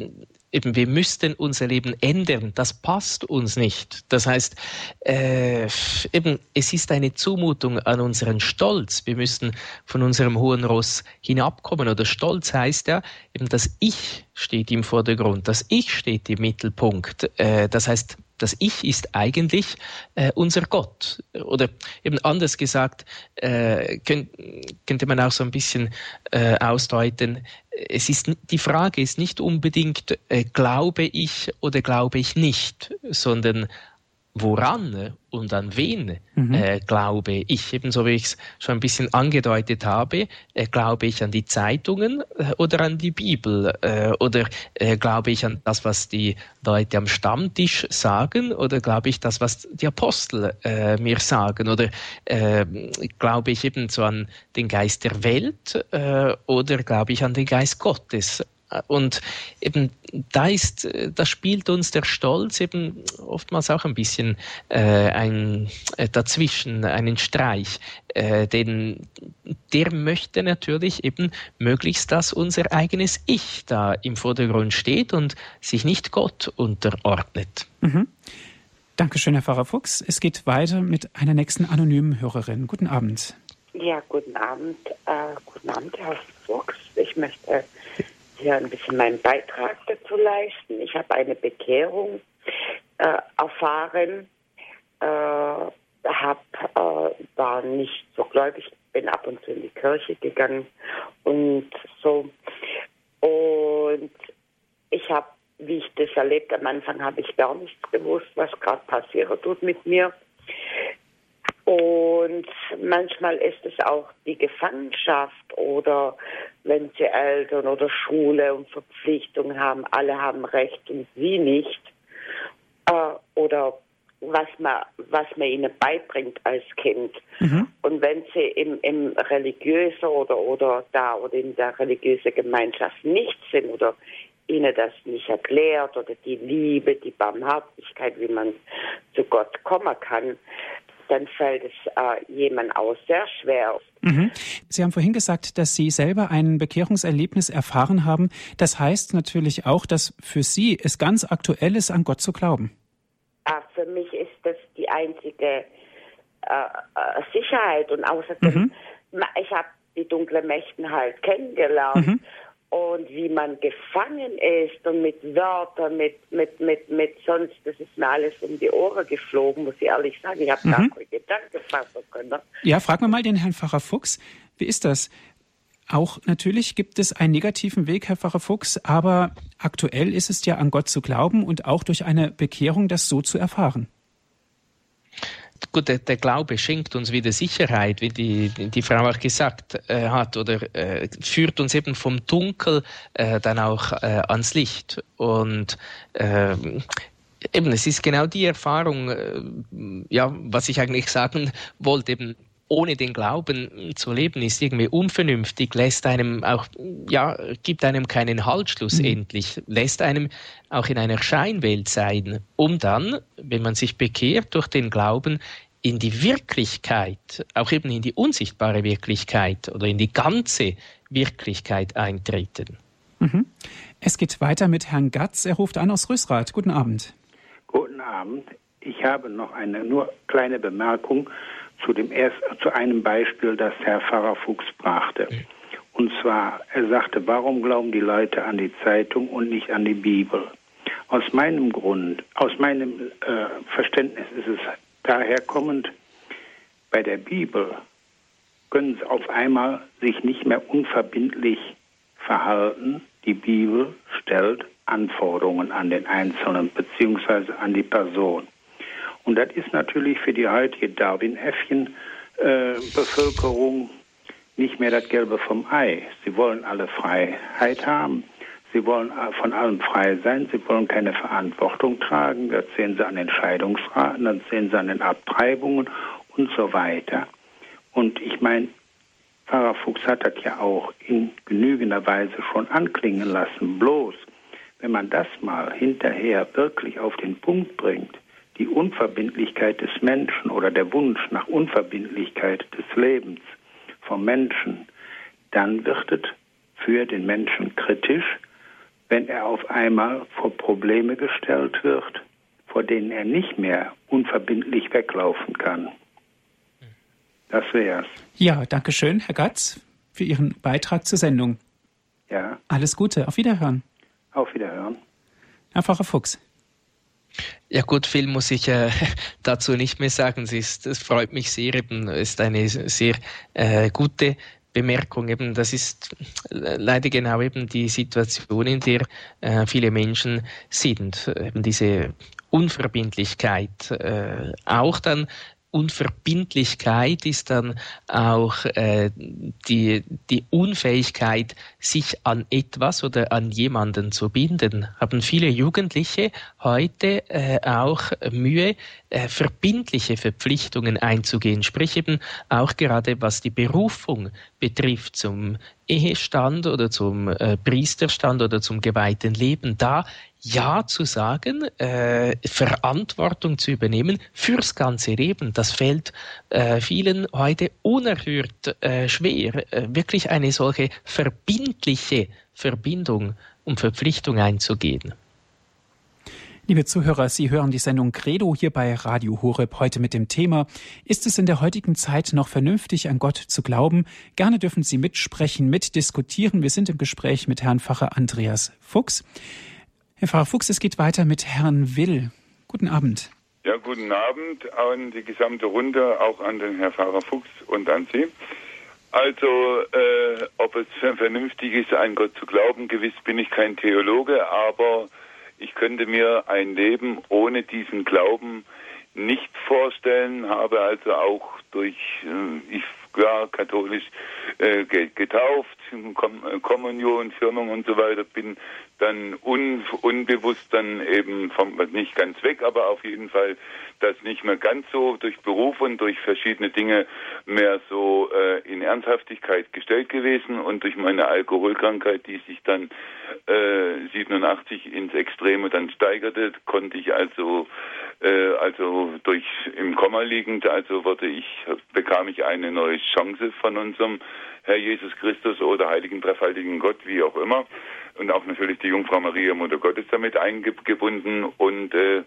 eben, wir müssten unser Leben ändern. Das passt uns nicht. Das heißt, äh, eben, es ist eine Zumutung an unseren Stolz. Wir müssen von unserem hohen Ross hinabkommen. Oder Stolz heißt ja, eben das Ich steht im Vordergrund, das Ich steht im Mittelpunkt. Äh, das heißt, das Ich ist eigentlich äh, unser Gott. Oder eben anders gesagt, äh, könnt, könnte man auch so ein bisschen äh, ausdeuten, es ist, die Frage ist nicht unbedingt, äh, glaube ich oder glaube ich nicht, sondern woran und an wen mhm. äh, glaube ich. Ebenso wie ich es schon ein bisschen angedeutet habe, äh, glaube ich an die Zeitungen äh, oder an die Bibel äh, oder äh, glaube ich an das, was die Leute am Stammtisch sagen oder glaube ich das, was die Apostel äh, mir sagen oder glaube ich eben so an den Geist der Welt oder glaube ich an den Geist Gottes. Und eben da ist, da spielt uns der Stolz eben oftmals auch ein bisschen äh, ein äh, dazwischen, einen Streich. Äh, denn der möchte natürlich eben möglichst, dass unser eigenes Ich da im Vordergrund steht und sich nicht Gott unterordnet. Mhm. Dankeschön, Herr Pfarrer Fuchs. Es geht weiter mit einer nächsten anonymen Hörerin. Guten Abend. Ja, guten Abend. Äh, guten Abend, Herr Fuchs. Ich möchte hier ein bisschen meinen Beitrag dazu leisten. Ich habe eine Bekehrung äh, erfahren, äh, hab, äh, war nicht so gläubig, bin ab und zu in die Kirche gegangen und so. Und ich habe, wie ich das erlebt, am Anfang habe ich gar nichts gewusst, was gerade passiert tut mit mir. Und manchmal ist es auch die Gefangenschaft oder wenn sie Eltern oder Schule und Verpflichtungen haben, alle haben Recht und sie nicht. Äh, oder was man, was man ihnen beibringt als Kind. Mhm. Und wenn sie im, im religiösen oder, oder da oder in der religiösen Gemeinschaft nicht sind oder ihnen das nicht erklärt oder die Liebe, die Barmherzigkeit, wie man zu Gott kommen kann, dann fällt es äh, jemand aus sehr schwer. Mhm. Sie haben vorhin gesagt, dass Sie selber ein Bekehrungserlebnis erfahren haben. Das heißt natürlich auch, dass für Sie es ganz aktuell ist, an Gott zu glauben. Ah, für mich ist das die einzige äh, äh, Sicherheit und außerdem, mhm. ich habe die dunklen Mächten halt kennengelernt. Mhm und wie man gefangen ist und mit Wörtern, mit, mit, mit, mit sonst, das ist mir alles um die Ohren geflogen, muss ich ehrlich sagen. Ich habe mhm. gar keine Gedanken fassen können. Ja, fragen wir mal den Herrn Pfarrer Fuchs. Wie ist das? Auch natürlich gibt es einen negativen Weg, Herr Pfarrer Fuchs, aber aktuell ist es ja an Gott zu glauben und auch durch eine Bekehrung das so zu erfahren. Gut, der, der, Glaube schenkt uns wieder Sicherheit, wie die, die Frau auch gesagt äh, hat, oder äh, führt uns eben vom Dunkel äh, dann auch äh, ans Licht. Und ähm, eben, es ist genau die Erfahrung, äh, ja, was ich eigentlich sagen wollte, eben ohne den Glauben zu leben, ist irgendwie unvernünftig, lässt einem auch, ja, gibt einem keinen Halt schlussendlich, mhm. lässt einem auch in einer Scheinwelt sein, um dann, wenn man sich bekehrt durch den Glauben, in die Wirklichkeit, auch eben in die unsichtbare Wirklichkeit oder in die ganze Wirklichkeit eintreten. Mhm. Es geht weiter mit Herrn Gatz. Er ruft an aus Rüssrath. Guten Abend. Guten Abend. Ich habe noch eine nur kleine Bemerkung zu, dem erst, zu einem Beispiel, das Herr Pfarrer Fuchs brachte. Und zwar, er sagte, warum glauben die Leute an die Zeitung und nicht an die Bibel? Aus meinem Grund, aus meinem äh, Verständnis ist es daher kommend, bei der Bibel können sie auf einmal sich nicht mehr unverbindlich verhalten. Die Bibel stellt Anforderungen an den Einzelnen bzw. an die Person. Und das ist natürlich für die heutige Darwin-Äffchen äh, nicht mehr das Gelbe vom Ei. Sie wollen alle Freiheit haben. Sie wollen von allem frei sein. Sie wollen keine Verantwortung tragen. Das sehen Sie an Entscheidungsraten, das sehen Sie an den Abtreibungen und so weiter. Und ich meine, Pfarrer Fuchs hat das ja auch in genügender Weise schon anklingen lassen. Bloß, wenn man das mal hinterher wirklich auf den Punkt bringt, die Unverbindlichkeit des Menschen oder der Wunsch nach Unverbindlichkeit des Lebens vom Menschen, dann wird es für den Menschen kritisch, wenn er auf einmal vor Probleme gestellt wird, vor denen er nicht mehr unverbindlich weglaufen kann. Das wär's. Ja, danke schön, Herr Gatz, für Ihren Beitrag zur Sendung. Ja. Alles Gute, auf Wiederhören. Auf Wiederhören. Herr Pfarrer Fuchs. Ja gut, viel muss ich äh, dazu nicht mehr sagen. Es, ist, es freut mich sehr, eben, ist eine sehr äh, gute Bemerkung. Eben, das ist leider genau eben die Situation, in der äh, viele Menschen sind. Eben diese Unverbindlichkeit, äh, auch dann Unverbindlichkeit ist dann auch äh, die, die Unfähigkeit, sich an etwas oder an jemanden zu binden. Haben viele Jugendliche heute äh, auch Mühe, äh, verbindliche Verpflichtungen einzugehen, sprich eben auch gerade was die Berufung betrifft zum Ehestand oder zum äh, Priesterstand oder zum geweihten Leben, da ja zu sagen, äh, Verantwortung zu übernehmen fürs ganze Leben. Das fällt äh, vielen heute unerhört äh, schwer, äh, wirklich eine solche verbindliche Verbindung und Verpflichtung einzugehen. Liebe Zuhörer, Sie hören die Sendung Credo hier bei Radio Horeb heute mit dem Thema Ist es in der heutigen Zeit noch vernünftig an Gott zu glauben? Gerne dürfen Sie mitsprechen, mitdiskutieren. Wir sind im Gespräch mit Herrn Pfarrer Andreas Fuchs. Herr Pfarrer Fuchs, es geht weiter mit Herrn Will. Guten Abend. Ja, guten Abend an die gesamte Runde, auch an den Herrn Pfarrer Fuchs und an Sie. Also, äh, ob es vernünftig ist, an Gott zu glauben, gewiss bin ich kein Theologe, aber ich könnte mir ein Leben ohne diesen Glauben nicht vorstellen, habe also auch durch, äh, ich war katholisch äh, getauft, Kommunion, Firmung und so weiter, bin dann un, unbewusst dann eben vom, nicht ganz weg, aber auf jeden Fall das nicht mehr ganz so durch Beruf und durch verschiedene Dinge mehr so äh, in Ernsthaftigkeit gestellt gewesen und durch meine Alkoholkrankheit, die sich dann äh, 87 ins Extreme dann steigerte, konnte ich also äh, also durch im Komma liegend, also wurde ich bekam ich eine neue Chance von unserem Herr Jesus Christus oder Heiligen Dreifaltigen Gott, wie auch immer. Und auch natürlich die Jungfrau Maria Mutter Gottes damit eingebunden. Und äh,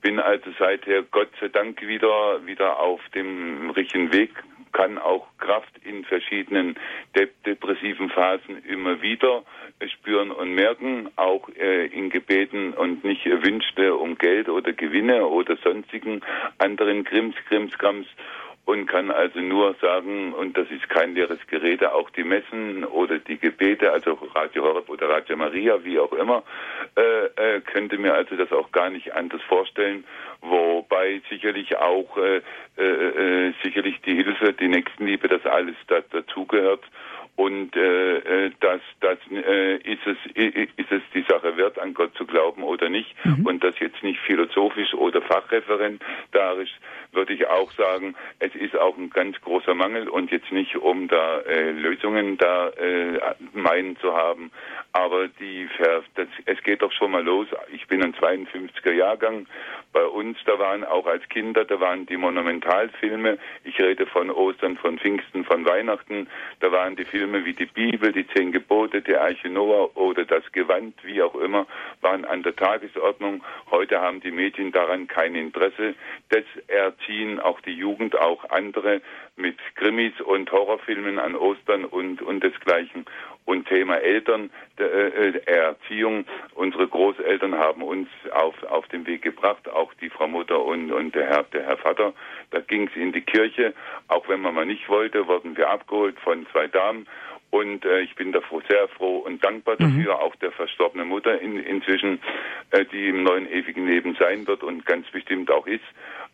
bin also seither Gott sei Dank wieder wieder auf dem richtigen Weg. Kann auch Kraft in verschiedenen de depressiven Phasen immer wieder spüren und merken, auch äh, in Gebeten und nicht wünschte um Geld oder Gewinne oder sonstigen anderen Krims, Krimskrams und kann also nur sagen, und das ist kein leeres Gerede, auch die Messen oder die Gebete, also Radio Horeb oder Radio Maria, wie auch immer, äh, äh, könnte mir also das auch gar nicht anders vorstellen, wobei sicherlich auch äh, äh, äh sicherlich die Hilfe, die Nächstenliebe, das alles da, dazugehört und äh, äh, das, das äh, ist es ist es die Sache wert, an Gott zu glauben oder nicht. Mhm. Und das jetzt nicht philosophisch oder fachreferendarisch, würde ich auch sagen, es ist auch ein ganz großer Mangel und jetzt nicht, um da äh, Lösungen da äh, meinen zu haben. Aber die das, es geht doch schon mal los. Ich bin ein 52er Jahrgang. Bei uns, da waren auch als Kinder, da waren die Monumentalfilme. Ich rede von Ostern, von Pfingsten, von Weihnachten. Da waren die Filme Filme wie die Bibel, die Zehn Gebote, der Arche Noah oder das Gewand, wie auch immer, waren an der Tagesordnung. Heute haben die Medien daran kein Interesse. Das erziehen auch die Jugend, auch andere mit Krimis und Horrorfilmen an Ostern und, und desgleichen. Und Thema Eltern, der, äh, Erziehung. Unsere Großeltern haben uns auf, auf den Weg gebracht, auch die Frau Mutter und, und der, Herr, der Herr Vater. Da ging es in die Kirche. Auch wenn man mal nicht wollte, wurden wir abgeholt von zwei Damen. Und äh, ich bin davor sehr froh und dankbar mhm. dafür, auch der verstorbenen Mutter in, inzwischen, äh, die im neuen ewigen Leben sein wird und ganz bestimmt auch ist.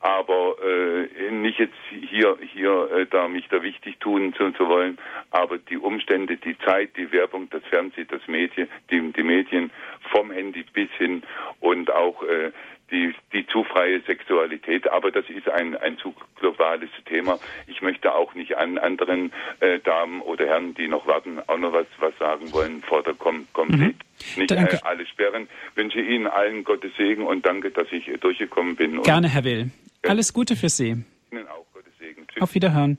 aber äh, nicht jetzt hier hier äh, da mich da wichtig tun zu, zu wollen, aber die Umstände, die Zeit, die Werbung, das Fernsehen, das Medien, die, die Medien vom Handy bis hin und auch äh, die, die zu freie Sexualität. Aber das ist ein, ein zu globales Thema. Ich möchte auch nicht an anderen äh, Damen oder Herren, die noch warten, auch noch was, was sagen wollen vor der Kom Komplett. Mhm. Nicht äh, alle sperren. Wünsche Ihnen allen Gottes Segen und danke, dass ich durchgekommen bin. Gerne, Herr Will. Alles Gute für Sie. Ihnen auch Gottes Segen. Tschüss. Auf Wiederhören.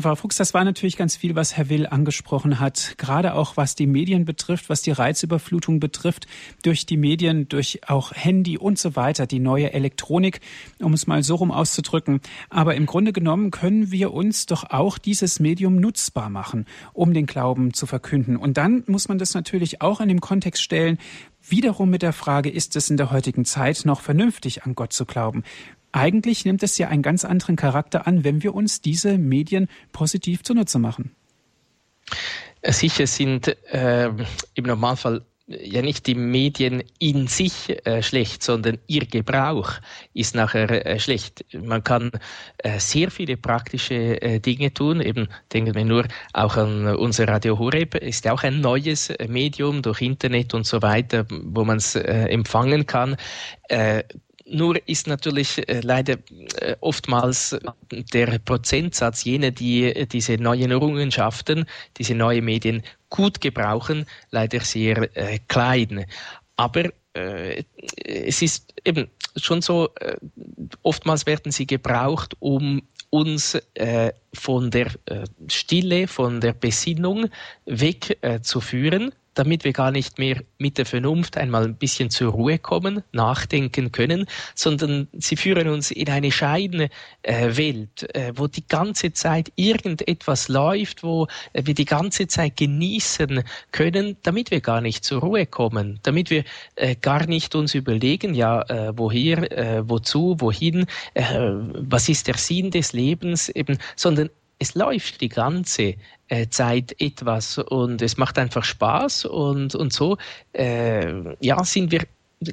Frau Fuchs, das war natürlich ganz viel, was Herr Will angesprochen hat, gerade auch was die Medien betrifft, was die Reizüberflutung betrifft, durch die Medien, durch auch Handy und so weiter, die neue Elektronik, um es mal so rum auszudrücken. Aber im Grunde genommen können wir uns doch auch dieses Medium nutzbar machen, um den Glauben zu verkünden. Und dann muss man das natürlich auch in dem Kontext stellen, Wiederum mit der Frage, ist es in der heutigen Zeit noch vernünftig, an Gott zu glauben? Eigentlich nimmt es ja einen ganz anderen Charakter an, wenn wir uns diese Medien positiv zunutze machen. Sicher sind äh, im Normalfall ja nicht die Medien in sich äh, schlecht, sondern ihr Gebrauch ist nachher äh, schlecht. Man kann äh, sehr viele praktische äh, Dinge tun. Eben denken wir nur auch an unser Radio Horeb, ist ja auch ein neues äh, Medium durch Internet und so weiter, wo man es äh, empfangen kann. Nur ist natürlich äh, leider äh, oftmals der Prozentsatz jener, die äh, diese neuen Errungenschaften, diese neuen Medien gut gebrauchen, leider sehr klein. Aber es ist eben schon so, oftmals werden sie gebraucht, um uns äh, von der äh, Stille, von der Besinnung wegzuführen. Äh, damit wir gar nicht mehr mit der Vernunft einmal ein bisschen zur Ruhe kommen, nachdenken können, sondern sie führen uns in eine scheidende äh, Welt, äh, wo die ganze Zeit irgendetwas läuft, wo äh, wir die ganze Zeit genießen können, damit wir gar nicht zur Ruhe kommen, damit wir äh, gar nicht uns überlegen, ja, äh, woher, äh, wozu, wohin, was ist der Sinn des Lebens, eben, sondern es läuft die ganze äh, Zeit etwas und es macht einfach Spaß und, und so äh, ja, sind wir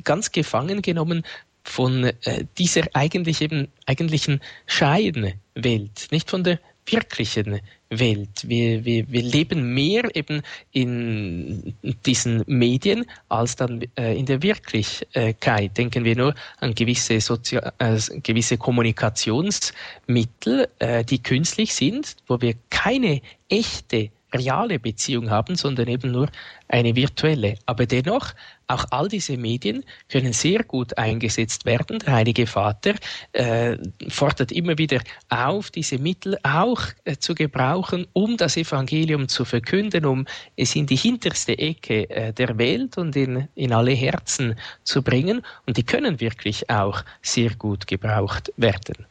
ganz gefangen genommen von äh, dieser eigentlich eben, eigentlichen Scheinwelt, nicht von der wirklichen Welt. Wir, wir, wir leben mehr eben in diesen Medien als dann äh, in der Wirklichkeit. Denken wir nur an gewisse, Sozial äh, gewisse Kommunikationsmittel, äh, die künstlich sind, wo wir keine echte reale Beziehung haben, sondern eben nur eine virtuelle. Aber dennoch, auch all diese Medien können sehr gut eingesetzt werden. Der Heilige Vater äh, fordert immer wieder auf, diese Mittel auch äh, zu gebrauchen, um das Evangelium zu verkünden, um es in die hinterste Ecke äh, der Welt und in, in alle Herzen zu bringen. Und die können wirklich auch sehr gut gebraucht werden.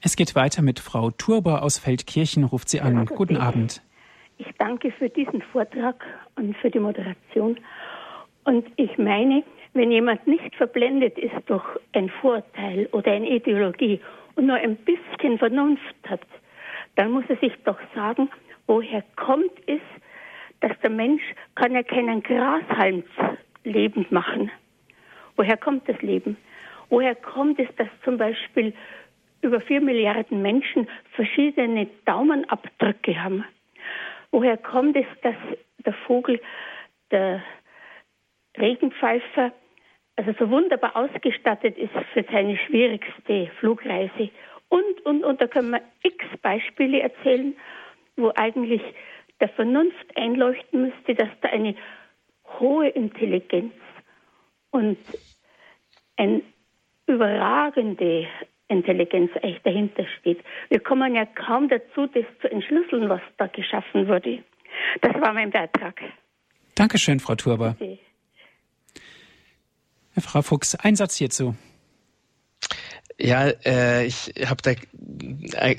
Es geht weiter mit Frau Turber aus Feldkirchen, ruft sie an. Guten Abend. Ich danke für diesen Vortrag und für die Moderation. Und ich meine, wenn jemand nicht verblendet ist durch ein Vorteil oder eine Ideologie und nur ein bisschen Vernunft hat, dann muss er sich doch sagen, woher kommt es, dass der Mensch kann ja keinen Grashalm lebend machen. Woher kommt das Leben? Woher kommt es, dass zum Beispiel über vier Milliarden Menschen verschiedene Daumenabdrücke haben? Woher kommt es, dass der Vogel, der Regenpfeifer, also so wunderbar ausgestattet ist für seine schwierigste Flugreise? Und, und, und da können wir x Beispiele erzählen, wo eigentlich der Vernunft einleuchten müsste, dass da eine hohe Intelligenz und eine überragende Intelligenz echt dahinter steht. Wir kommen ja kaum dazu, das zu entschlüsseln, was da geschaffen wurde. Das war mein Beitrag. Dankeschön, Frau Turber. Bitte. Frau Fuchs, ein Satz hierzu. Ja, äh, ich habe da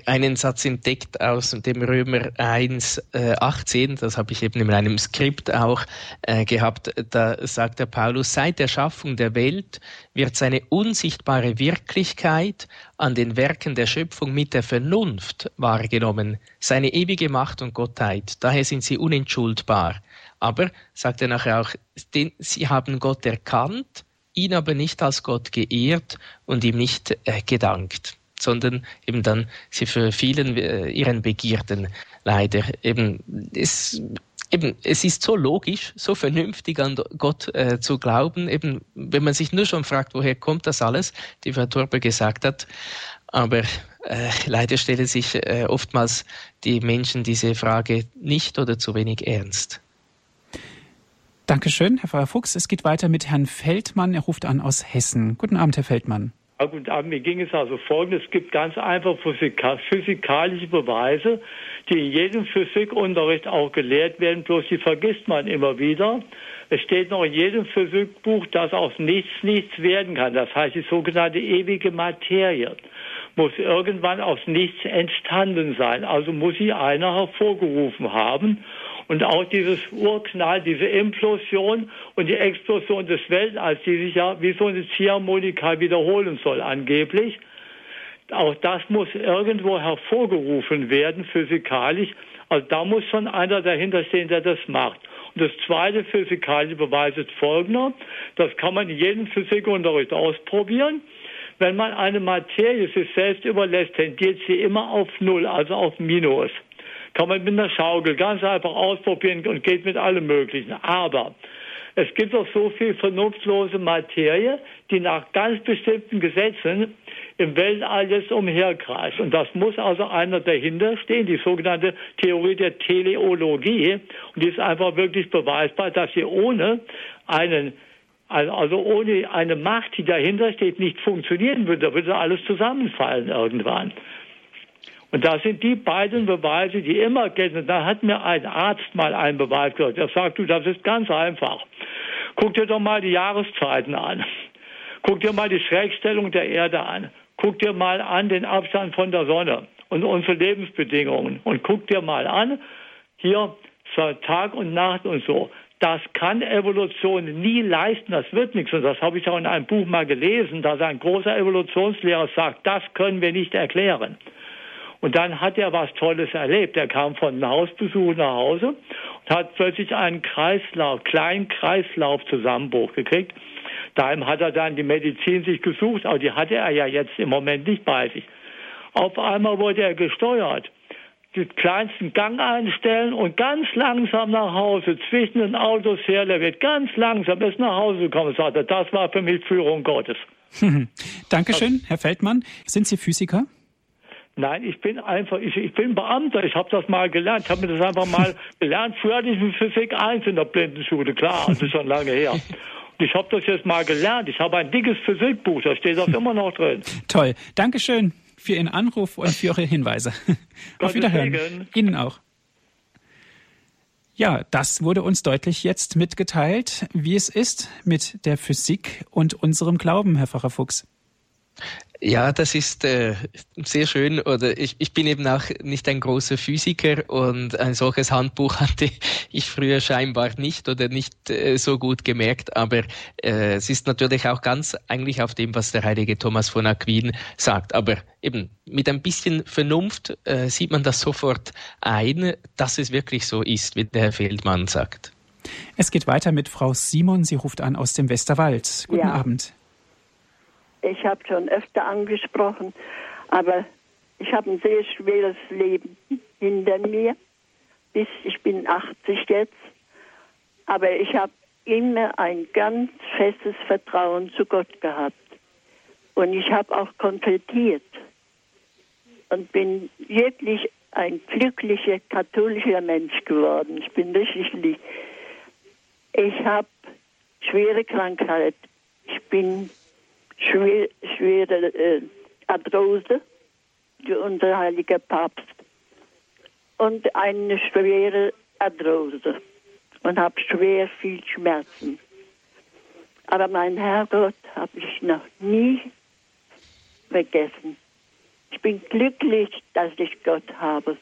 einen Satz entdeckt aus dem Römer 1, äh, 18, das habe ich eben in einem Skript auch äh, gehabt. Da sagt der Paulus, seit der Schaffung der Welt wird seine unsichtbare Wirklichkeit an den Werken der Schöpfung mit der Vernunft wahrgenommen, seine ewige Macht und Gottheit. Daher sind sie unentschuldbar. Aber, sagt er nachher auch, den, sie haben Gott erkannt, ihn aber nicht als Gott geehrt und ihm nicht äh, gedankt, sondern eben dann sie für vielen äh, ihren Begierden leider eben es eben, es ist so logisch, so vernünftig an Gott äh, zu glauben, eben, wenn man sich nur schon fragt, woher kommt das alles, die Frau Torbe gesagt hat. Aber äh, leider stellen sich äh, oftmals die Menschen diese Frage nicht oder zu wenig ernst. Dankeschön, Herr Pfarrer Fuchs. Es geht weiter mit Herrn Feldmann. Er ruft an aus Hessen. Guten Abend, Herr Feldmann. Ja, guten Abend. Mir ging es also folgendes. Es gibt ganz einfach physikalische Beweise, die in jedem Physikunterricht auch gelehrt werden, bloß die vergisst man immer wieder. Es steht noch in jedem Physikbuch, dass aus nichts nichts werden kann. Das heißt, die sogenannte ewige Materie muss irgendwann aus nichts entstanden sein. Also muss sie einer hervorgerufen haben. Und auch dieses Urknall, diese Implosion und die Explosion des Weltalls, die sich ja wie so eine Ziehharmonika wiederholen soll angeblich, auch das muss irgendwo hervorgerufen werden, physikalisch. Also da muss schon einer dahinter stehen, der das macht. Und das zweite physikalische Beweis ist folgender. Das kann man in jedem Physikunterricht ausprobieren. Wenn man eine Materie sich selbst überlässt, tendiert sie immer auf Null, also auf Minus. Kann man mit einer Schaukel ganz einfach ausprobieren und geht mit allem Möglichen. Aber es gibt auch so viel vernunftlose Materie, die nach ganz bestimmten Gesetzen im Weltall jetzt umherkreist. Und das muss also einer dahinter stehen, die sogenannte Theorie der Teleologie. Und die ist einfach wirklich beweisbar, dass sie ohne einen also ohne eine Macht, die dahinter steht, nicht funktionieren würde. Da würde alles zusammenfallen irgendwann. Und das sind die beiden Beweise, die immer gelten. Da hat mir ein Arzt mal einen Beweis gesagt. Er sagt, du, das ist ganz einfach. Guck dir doch mal die Jahreszeiten an. Guck dir mal die Schrägstellung der Erde an. Guck dir mal an den Abstand von der Sonne und unsere Lebensbedingungen und guck dir mal an, hier Tag und Nacht und so. Das kann Evolution nie leisten, das wird nichts. Und das habe ich auch in einem Buch mal gelesen, dass ein großer Evolutionslehrer sagt, das können wir nicht erklären. Und dann hat er was Tolles erlebt. Er kam von einem Hausbesuch nach Hause und hat plötzlich einen Kreislauf, kleinen Kreislaufzusammenbruch gekriegt. Daheim hat er dann die Medizin sich gesucht, aber die hatte er ja jetzt im Moment nicht bei sich. Auf einmal wurde er gesteuert. Den kleinsten Gang einstellen und ganz langsam nach Hause, zwischen den Autos her, der wird ganz langsam bis nach Hause gekommen, sagte, das war für mich Führung Gottes. Dankeschön, Herr Feldmann. Sind Sie Physiker? Nein, ich bin einfach, ich, ich bin Beamter, ich habe das mal gelernt, ich habe mir das einfach mal gelernt. Früher hatte ich Physik 1 in der Blindenschule, klar, das ist schon lange her. Ich habe das jetzt mal gelernt. Ich habe ein dickes Physikbuch, da steht das immer noch drin. Toll. Dankeschön für Ihren Anruf und für Ihre Hinweise. Auf Wiederhören. Segen. Ihnen auch. Ja, das wurde uns deutlich jetzt mitgeteilt, wie es ist mit der Physik und unserem Glauben, Herr Pfarrer Fuchs. Ja, das ist äh, sehr schön. Oder ich, ich bin eben auch nicht ein großer Physiker und ein solches Handbuch hatte ich früher scheinbar nicht oder nicht äh, so gut gemerkt. Aber äh, es ist natürlich auch ganz eigentlich auf dem, was der heilige Thomas von Aquin sagt. Aber eben mit ein bisschen Vernunft äh, sieht man das sofort ein, dass es wirklich so ist, wie der Herr Feldmann sagt. Es geht weiter mit Frau Simon. Sie ruft an aus dem Westerwald. Guten ja. Abend. Ich habe schon öfter angesprochen, aber ich habe ein sehr schweres Leben hinter mir. Bis ich bin 80 jetzt. Aber ich habe immer ein ganz festes Vertrauen zu Gott gehabt. Und ich habe auch konfrontiert und bin wirklich ein glücklicher katholischer Mensch geworden. Ich bin richtig lieb. Ich habe schwere Krankheit. Ich bin schwer, schwere äh, Arthrose, unser heiliger Papst, und eine schwere Arthrose und habe schwer viel Schmerzen. Aber mein Herrgott habe ich noch nie vergessen. Ich bin glücklich, dass ich Gott habe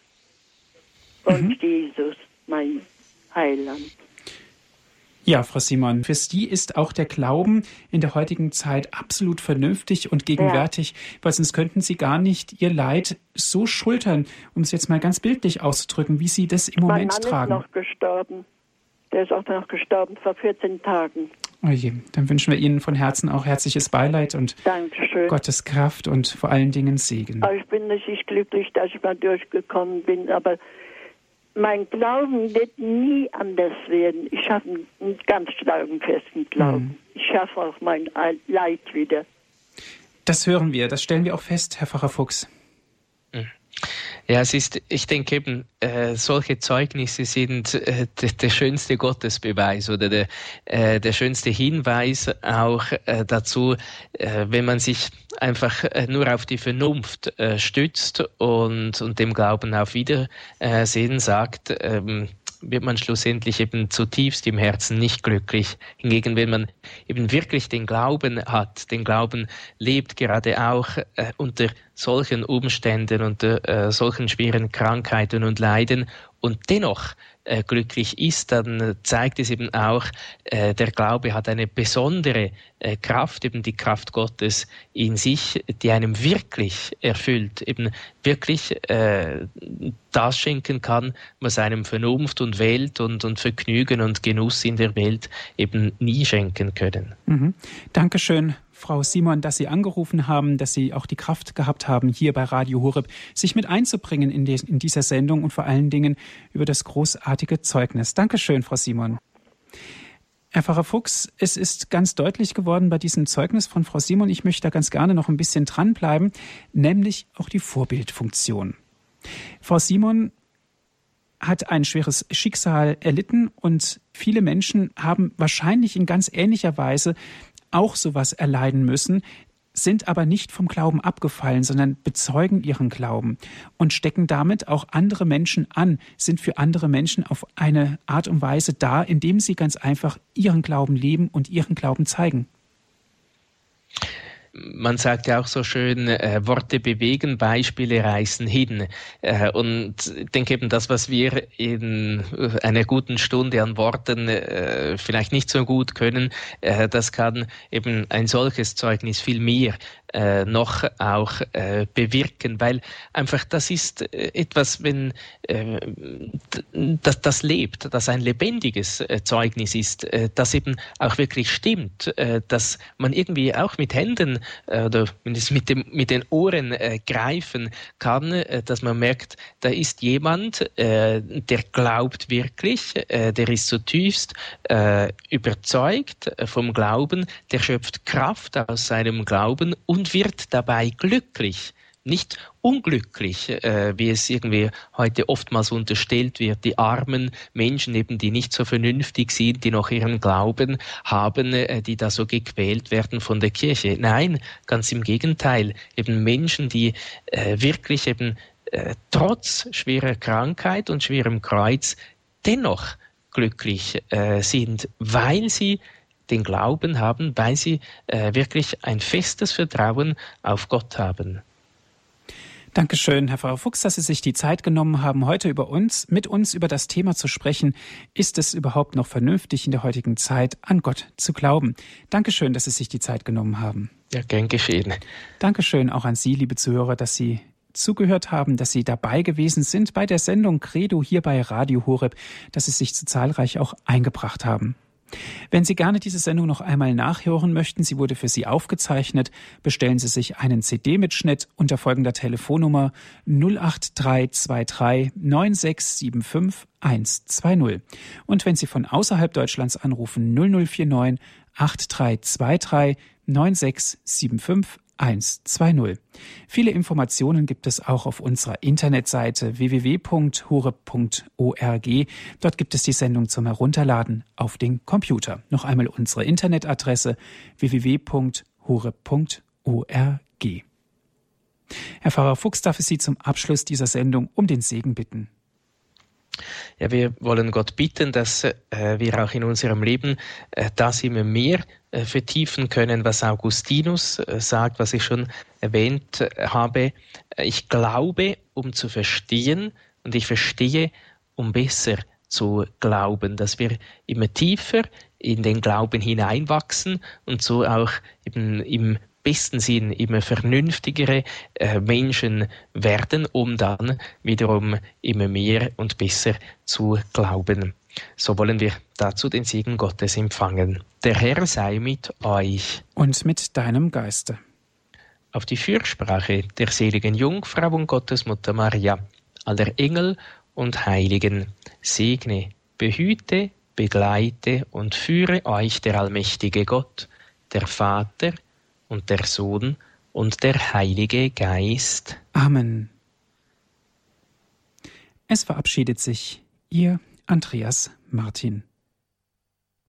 und mhm. Jesus, mein Heiland. Ja, Frau Simon, für Sie ist auch der Glauben in der heutigen Zeit absolut vernünftig und gegenwärtig, ja. weil sonst könnten Sie gar nicht Ihr Leid so schultern, um es jetzt mal ganz bildlich auszudrücken, wie Sie das im Moment mein Mann tragen. Ist noch gestorben. Der ist auch noch gestorben vor 14 Tagen. Oh je, dann wünschen wir Ihnen von Herzen auch herzliches Beileid und Dankeschön. Gottes Kraft und vor allen Dingen Segen. Aber ich bin natürlich glücklich, dass ich mal durchgekommen bin, aber mein Glauben wird nie anders werden. Ich habe einen ganz starken, festen Glauben. Mhm. Ich schaffe auch mein Leid wieder. Das hören wir, das stellen wir auch fest, Herr Pfarrer Fuchs. Ja, es ist, ich denke eben, äh, solche Zeugnisse sind äh, der schönste Gottesbeweis oder der, äh, der schönste Hinweis auch äh, dazu, äh, wenn man sich einfach äh, nur auf die Vernunft stützt und, und dem Glauben auf Wiedersehen sagt, ähm, wird man schlussendlich eben zutiefst im Herzen nicht glücklich. Hingegen, wenn man eben wirklich den Glauben hat, den Glauben lebt, gerade auch äh, unter solchen Umständen, unter äh, solchen schweren Krankheiten und Leiden und dennoch äh, glücklich ist, dann zeigt es eben auch, äh, der Glaube hat eine besondere äh, Kraft, eben die Kraft Gottes in sich, die einem wirklich erfüllt, eben wirklich äh, das schenken kann, was einem Vernunft und Welt und, und Vergnügen und Genuss in der Welt eben nie schenken können. Mhm. Dankeschön Frau Simon, dass Sie angerufen haben, dass Sie auch die Kraft gehabt haben, hier bei Radio Horeb sich mit einzubringen in, die, in dieser Sendung und vor allen Dingen über das großartige Zeugnis. Dankeschön, Frau Simon. Herr Pfarrer Fuchs, es ist ganz deutlich geworden bei diesem Zeugnis von Frau Simon, ich möchte da ganz gerne noch ein bisschen dranbleiben, nämlich auch die Vorbildfunktion. Frau Simon hat ein schweres Schicksal erlitten und viele Menschen haben wahrscheinlich in ganz ähnlicher Weise auch sowas erleiden müssen, sind aber nicht vom Glauben abgefallen, sondern bezeugen ihren Glauben und stecken damit auch andere Menschen an, sind für andere Menschen auf eine Art und Weise da, indem sie ganz einfach ihren Glauben leben und ihren Glauben zeigen man sagt ja auch so schön, äh, Worte bewegen, Beispiele reißen hin. Äh, und ich denke eben, das, was wir in einer guten Stunde an Worten äh, vielleicht nicht so gut können, äh, das kann eben ein solches Zeugnis viel mehr äh, noch auch äh, bewirken, weil einfach das ist äh, etwas, wenn äh, das, das lebt, das ein lebendiges äh, Zeugnis ist, äh, das eben auch wirklich stimmt, äh, dass man irgendwie auch mit Händen äh, oder mindestens mit, dem, mit den Ohren äh, greifen kann, äh, dass man merkt, da ist jemand, äh, der glaubt wirklich, äh, der ist zutiefst überzeugt vom Glauben, der schöpft Kraft aus seinem Glauben und wird dabei glücklich, nicht unglücklich, äh, wie es irgendwie heute oftmals unterstellt wird, die armen Menschen eben, die nicht so vernünftig sind, die noch ihren Glauben haben, äh, die da so gequält werden von der Kirche. Nein, ganz im Gegenteil, eben Menschen, die äh, wirklich eben äh, trotz schwerer Krankheit und schwerem Kreuz dennoch glücklich äh, sind, weil sie den Glauben haben, weil sie äh, wirklich ein festes Vertrauen auf Gott haben. Dankeschön, Herr Pfarrer Fuchs, dass Sie sich die Zeit genommen haben, heute über uns, mit uns über das Thema zu sprechen. Ist es überhaupt noch vernünftig in der heutigen Zeit, an Gott zu glauben? Dankeschön, dass Sie sich die Zeit genommen haben. Ja, gern geschehen. Dankeschön auch an Sie, liebe Zuhörer, dass Sie zugehört haben, dass Sie dabei gewesen sind bei der Sendung Credo hier bei Radio Horeb, dass Sie sich so zahlreich auch eingebracht haben. Wenn Sie gerne diese Sendung noch einmal nachhören möchten, sie wurde für Sie aufgezeichnet, bestellen Sie sich einen CD-Mitschnitt unter folgender Telefonnummer 08323 9675 120. Und wenn Sie von außerhalb Deutschlands anrufen 0049 8323 9675 120. Viele Informationen gibt es auch auf unserer Internetseite www.hure.org. Dort gibt es die Sendung zum Herunterladen auf den Computer. Noch einmal unsere Internetadresse www.hure.org. Herr Pfarrer Fuchs darf ich Sie zum Abschluss dieser Sendung um den Segen bitten. Ja, wir wollen Gott bitten, dass äh, wir auch in unserem Leben äh, das immer mehr äh, vertiefen können, was Augustinus äh, sagt, was ich schon erwähnt äh, habe. Ich glaube, um zu verstehen, und ich verstehe, um besser zu glauben, dass wir immer tiefer in den Glauben hineinwachsen und so auch eben im besten Sinn immer vernünftigere äh, Menschen werden, um dann wiederum immer mehr und besser zu glauben. So wollen wir dazu den Segen Gottes empfangen. Der Herr sei mit euch. Und mit deinem Geiste. Auf die Fürsprache der seligen Jungfrau und Gottesmutter Maria, aller Engel und Heiligen, segne, behüte, begleite und führe euch der allmächtige Gott, der Vater und der Sohn und der Heilige Geist. Amen. Es verabschiedet sich Ihr Andreas Martin.